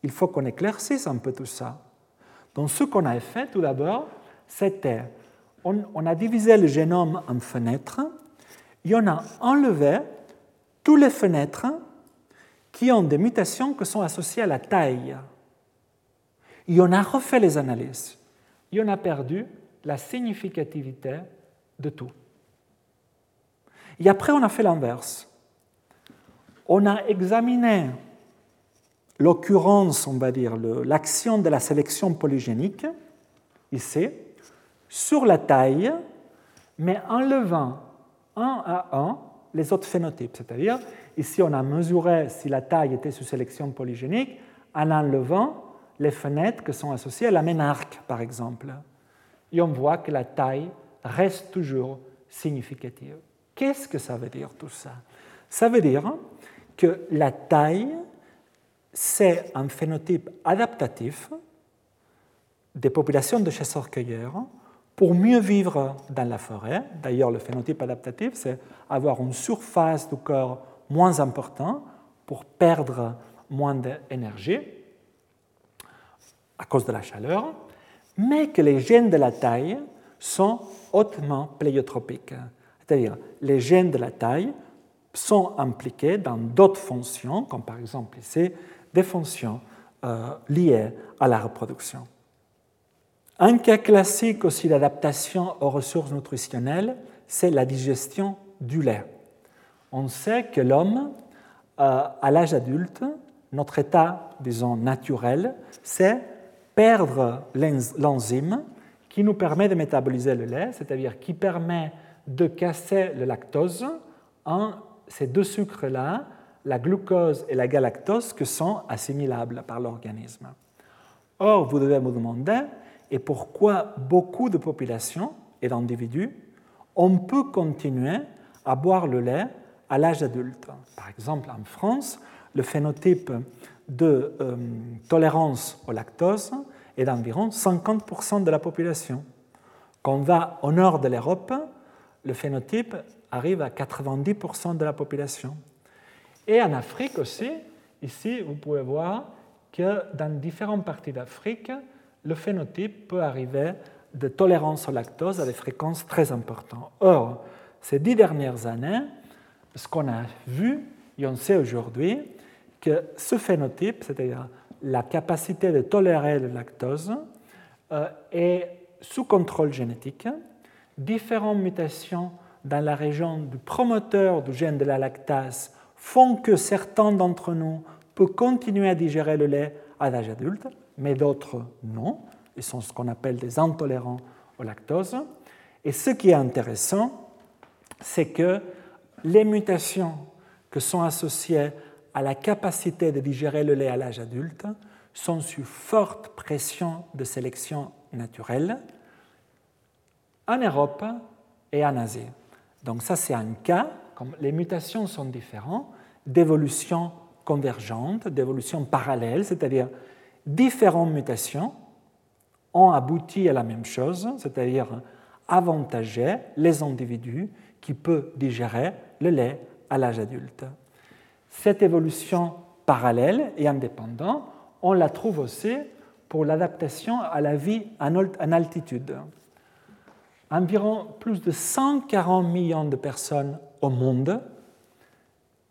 il faut qu'on éclaircisse un peu tout ça. Donc ce qu'on a fait tout d'abord, c'était, on, a divisé le génome en fenêtres et on a enlevé tous les fenêtres qui ont des mutations qui sont associées à la taille. Et on a refait les analyses. et on a perdu la significativité de tout. Et après, on a fait l'inverse. On a examiné l'occurrence, on va dire, l'action de la sélection polygénique, ici, sur la taille, mais en levant un à un les autres phénotypes. C'est-à-dire, ici, on a mesuré si la taille était sous sélection polygénique en enlevant les fenêtres qui sont associées à la ménarque, par exemple. Et on voit que la taille reste toujours significative. Qu'est-ce que ça veut dire tout ça? Ça veut dire que la taille, c'est un phénotype adaptatif des populations de chasseurs-cueilleurs pour mieux vivre dans la forêt. D'ailleurs, le phénotype adaptatif, c'est avoir une surface du corps moins importante pour perdre moins d'énergie à cause de la chaleur, mais que les gènes de la taille sont hautement pléiotropiques. C'est-à-dire, les gènes de la taille sont impliqués dans d'autres fonctions, comme par exemple ici, des fonctions euh, liées à la reproduction. Un cas classique aussi d'adaptation aux ressources nutritionnelles, c'est la digestion du lait. On sait que l'homme, euh, à l'âge adulte, notre état, disons, naturel, c'est perdre l'enzyme qui nous permet de métaboliser le lait, c'est-à-dire qui permet de casser le lactose en ces deux sucres-là, la glucose et la galactose, qui sont assimilables par l'organisme. Or, vous devez me demander, et pourquoi beaucoup de populations et d'individus, on peut continuer à boire le lait à l'âge adulte. Par exemple, en France, le phénotype de euh, tolérance au lactose est d'environ 50% de la population. Quand on va au nord de l'Europe, le phénotype arrive à 90% de la population. Et en Afrique aussi, ici, vous pouvez voir que dans différentes parties d'Afrique, le phénotype peut arriver de tolérance au lactose à des fréquences très importantes. Or, ces dix dernières années, ce qu'on a vu, et on sait aujourd'hui, que ce phénotype, c'est-à-dire la capacité de tolérer le lactose, euh, est sous contrôle génétique. Différentes mutations dans la région du promoteur du gène de la lactase font que certains d'entre nous peuvent continuer à digérer le lait à l'âge adulte, mais d'autres non. Ils sont ce qu'on appelle des intolérants au lactose. Et ce qui est intéressant, c'est que les mutations que sont associées à la capacité de digérer le lait à l'âge adulte sont sous forte pression de sélection naturelle en Europe et en Asie. Donc ça, c'est un cas, comme les mutations sont différentes, d'évolution convergente, d'évolution parallèle, c'est-à-dire différentes mutations ont abouti à la même chose, c'est-à-dire avantager les individus qui peuvent digérer le lait à l'âge adulte. Cette évolution parallèle et indépendante, on la trouve aussi pour l'adaptation à la vie en altitude. Environ plus de 140 millions de personnes au monde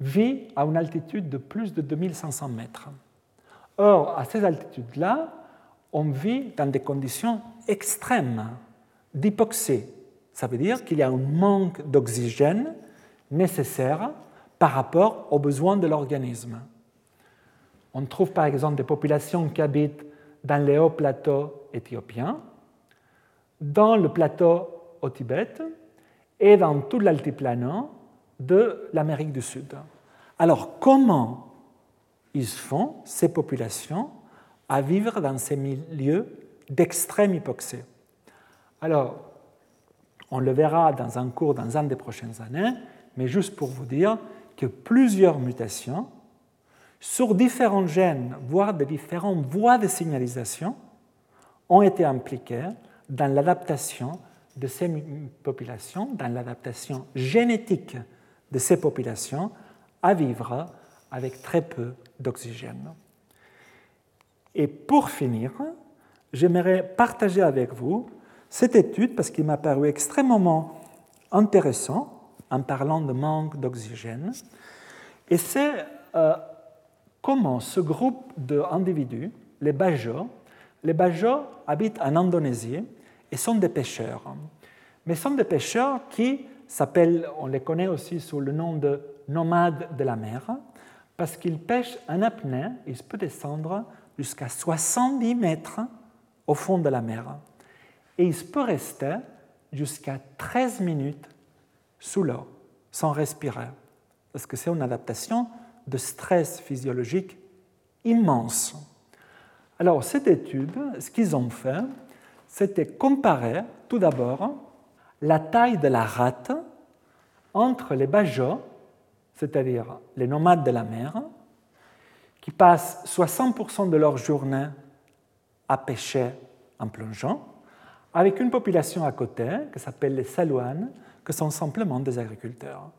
vivent à une altitude de plus de 2500 mètres. Or, à ces altitudes-là, on vit dans des conditions extrêmes d'hypoxie. Ça veut dire qu'il y a un manque d'oxygène nécessaire par rapport aux besoins de l'organisme. On trouve par exemple des populations qui habitent dans les hauts plateaux éthiopiens, dans le plateau au Tibet et dans tout l'altiplano de l'Amérique du Sud. Alors comment ils font, ces populations, à vivre dans ces milieux d'extrême hypoxie. Alors, on le verra dans un cours dans une des prochaines années, mais juste pour vous dire que plusieurs mutations sur différents gènes, voire de différentes voies de signalisation, ont été impliquées dans l'adaptation de ces populations, dans l'adaptation génétique de ces populations à vivre avec très peu d'oxygène. Et pour finir, j'aimerais partager avec vous cette étude parce qu'il m'a paru extrêmement intéressant en parlant de manque d'oxygène. Et c'est euh, comment ce groupe d'individus, les Bajos, les Bajau habitent en Indonésie et sont des pêcheurs. Mais sont des pêcheurs qui s'appellent, on les connaît aussi sous le nom de nomades de la mer, parce qu'ils pêchent en apnée, ils peuvent descendre jusqu'à 70 mètres au fond de la mer. Et ils peuvent rester jusqu'à 13 minutes sous l'eau, sans respirer, parce que c'est une adaptation de stress physiologique immense. Alors, cette étude, ce qu'ils ont fait, c'était comparer tout d'abord la taille de la rate entre les bajots, c'est-à-dire les nomades de la mer, qui passent 60% de leur journée à pêcher en plongeant, avec une population à côté qui s'appelle les Salouanes, qui sont simplement des agriculteurs.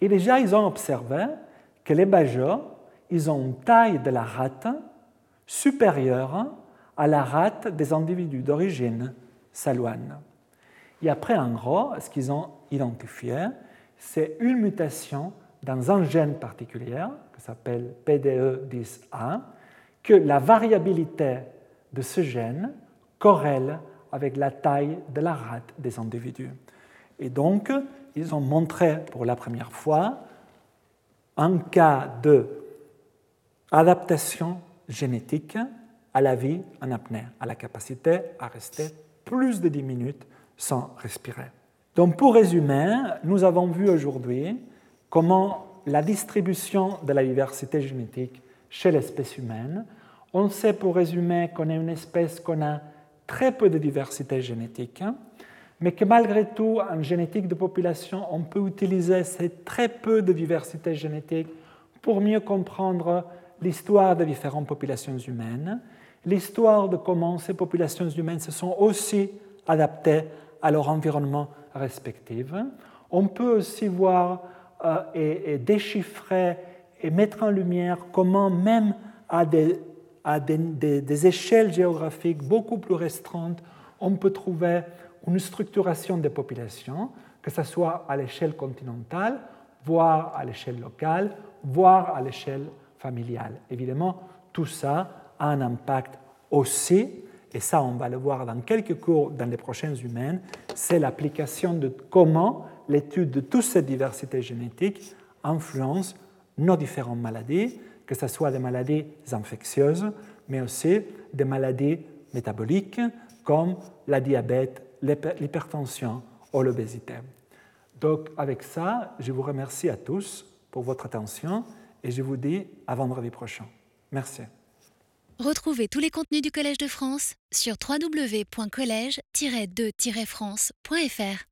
Et déjà, ils ont observé que les bajots, ils ont une taille de la rate supérieure à la rate des individus d'origine salouane. Et après, en gros, ce qu'ils ont identifié, c'est une mutation dans un gène particulier, qui s'appelle PDE10A, que la variabilité de ce gène corrèle avec la taille de la rate des individus. Et donc, ils ont montré pour la première fois un cas de adaptation génétique à la vie en apnée, à la capacité à rester plus de 10 minutes sans respirer. Donc pour résumer, nous avons vu aujourd'hui comment la distribution de la diversité génétique chez l'espèce humaine, on sait pour résumer qu'on est une espèce qu'on a très peu de diversité génétique, mais que malgré tout, en génétique de population, on peut utiliser ces très peu de diversité génétique pour mieux comprendre l'histoire des différentes populations humaines, l'histoire de comment ces populations humaines se sont aussi adaptées à leur environnement respectif. On peut aussi voir euh, et, déchiffrer et mettre en lumière comment même à des, à des échelles géographiques beaucoup plus restreintes, on peut trouver une structuration des populations, que ce soit à l'échelle continentale, voire à l'échelle locale, voire à l'échelle familiale. Évidemment, tout ça a un impact aussi, et ça on va le voir dans quelques cours dans les prochaines humaines, c'est l'application de comment l'étude de toute cette diversité génétique influence nos différentes maladies, que ce soit des maladies infectieuses, mais aussi des maladies métaboliques comme la diabète, l'hypertension ou l'obésité. Donc avec ça, je vous remercie à tous pour votre attention et je vous dis à vendredi prochain. Merci. Retrouvez tous les contenus du Collège de France sur www.colège-2-france.fr.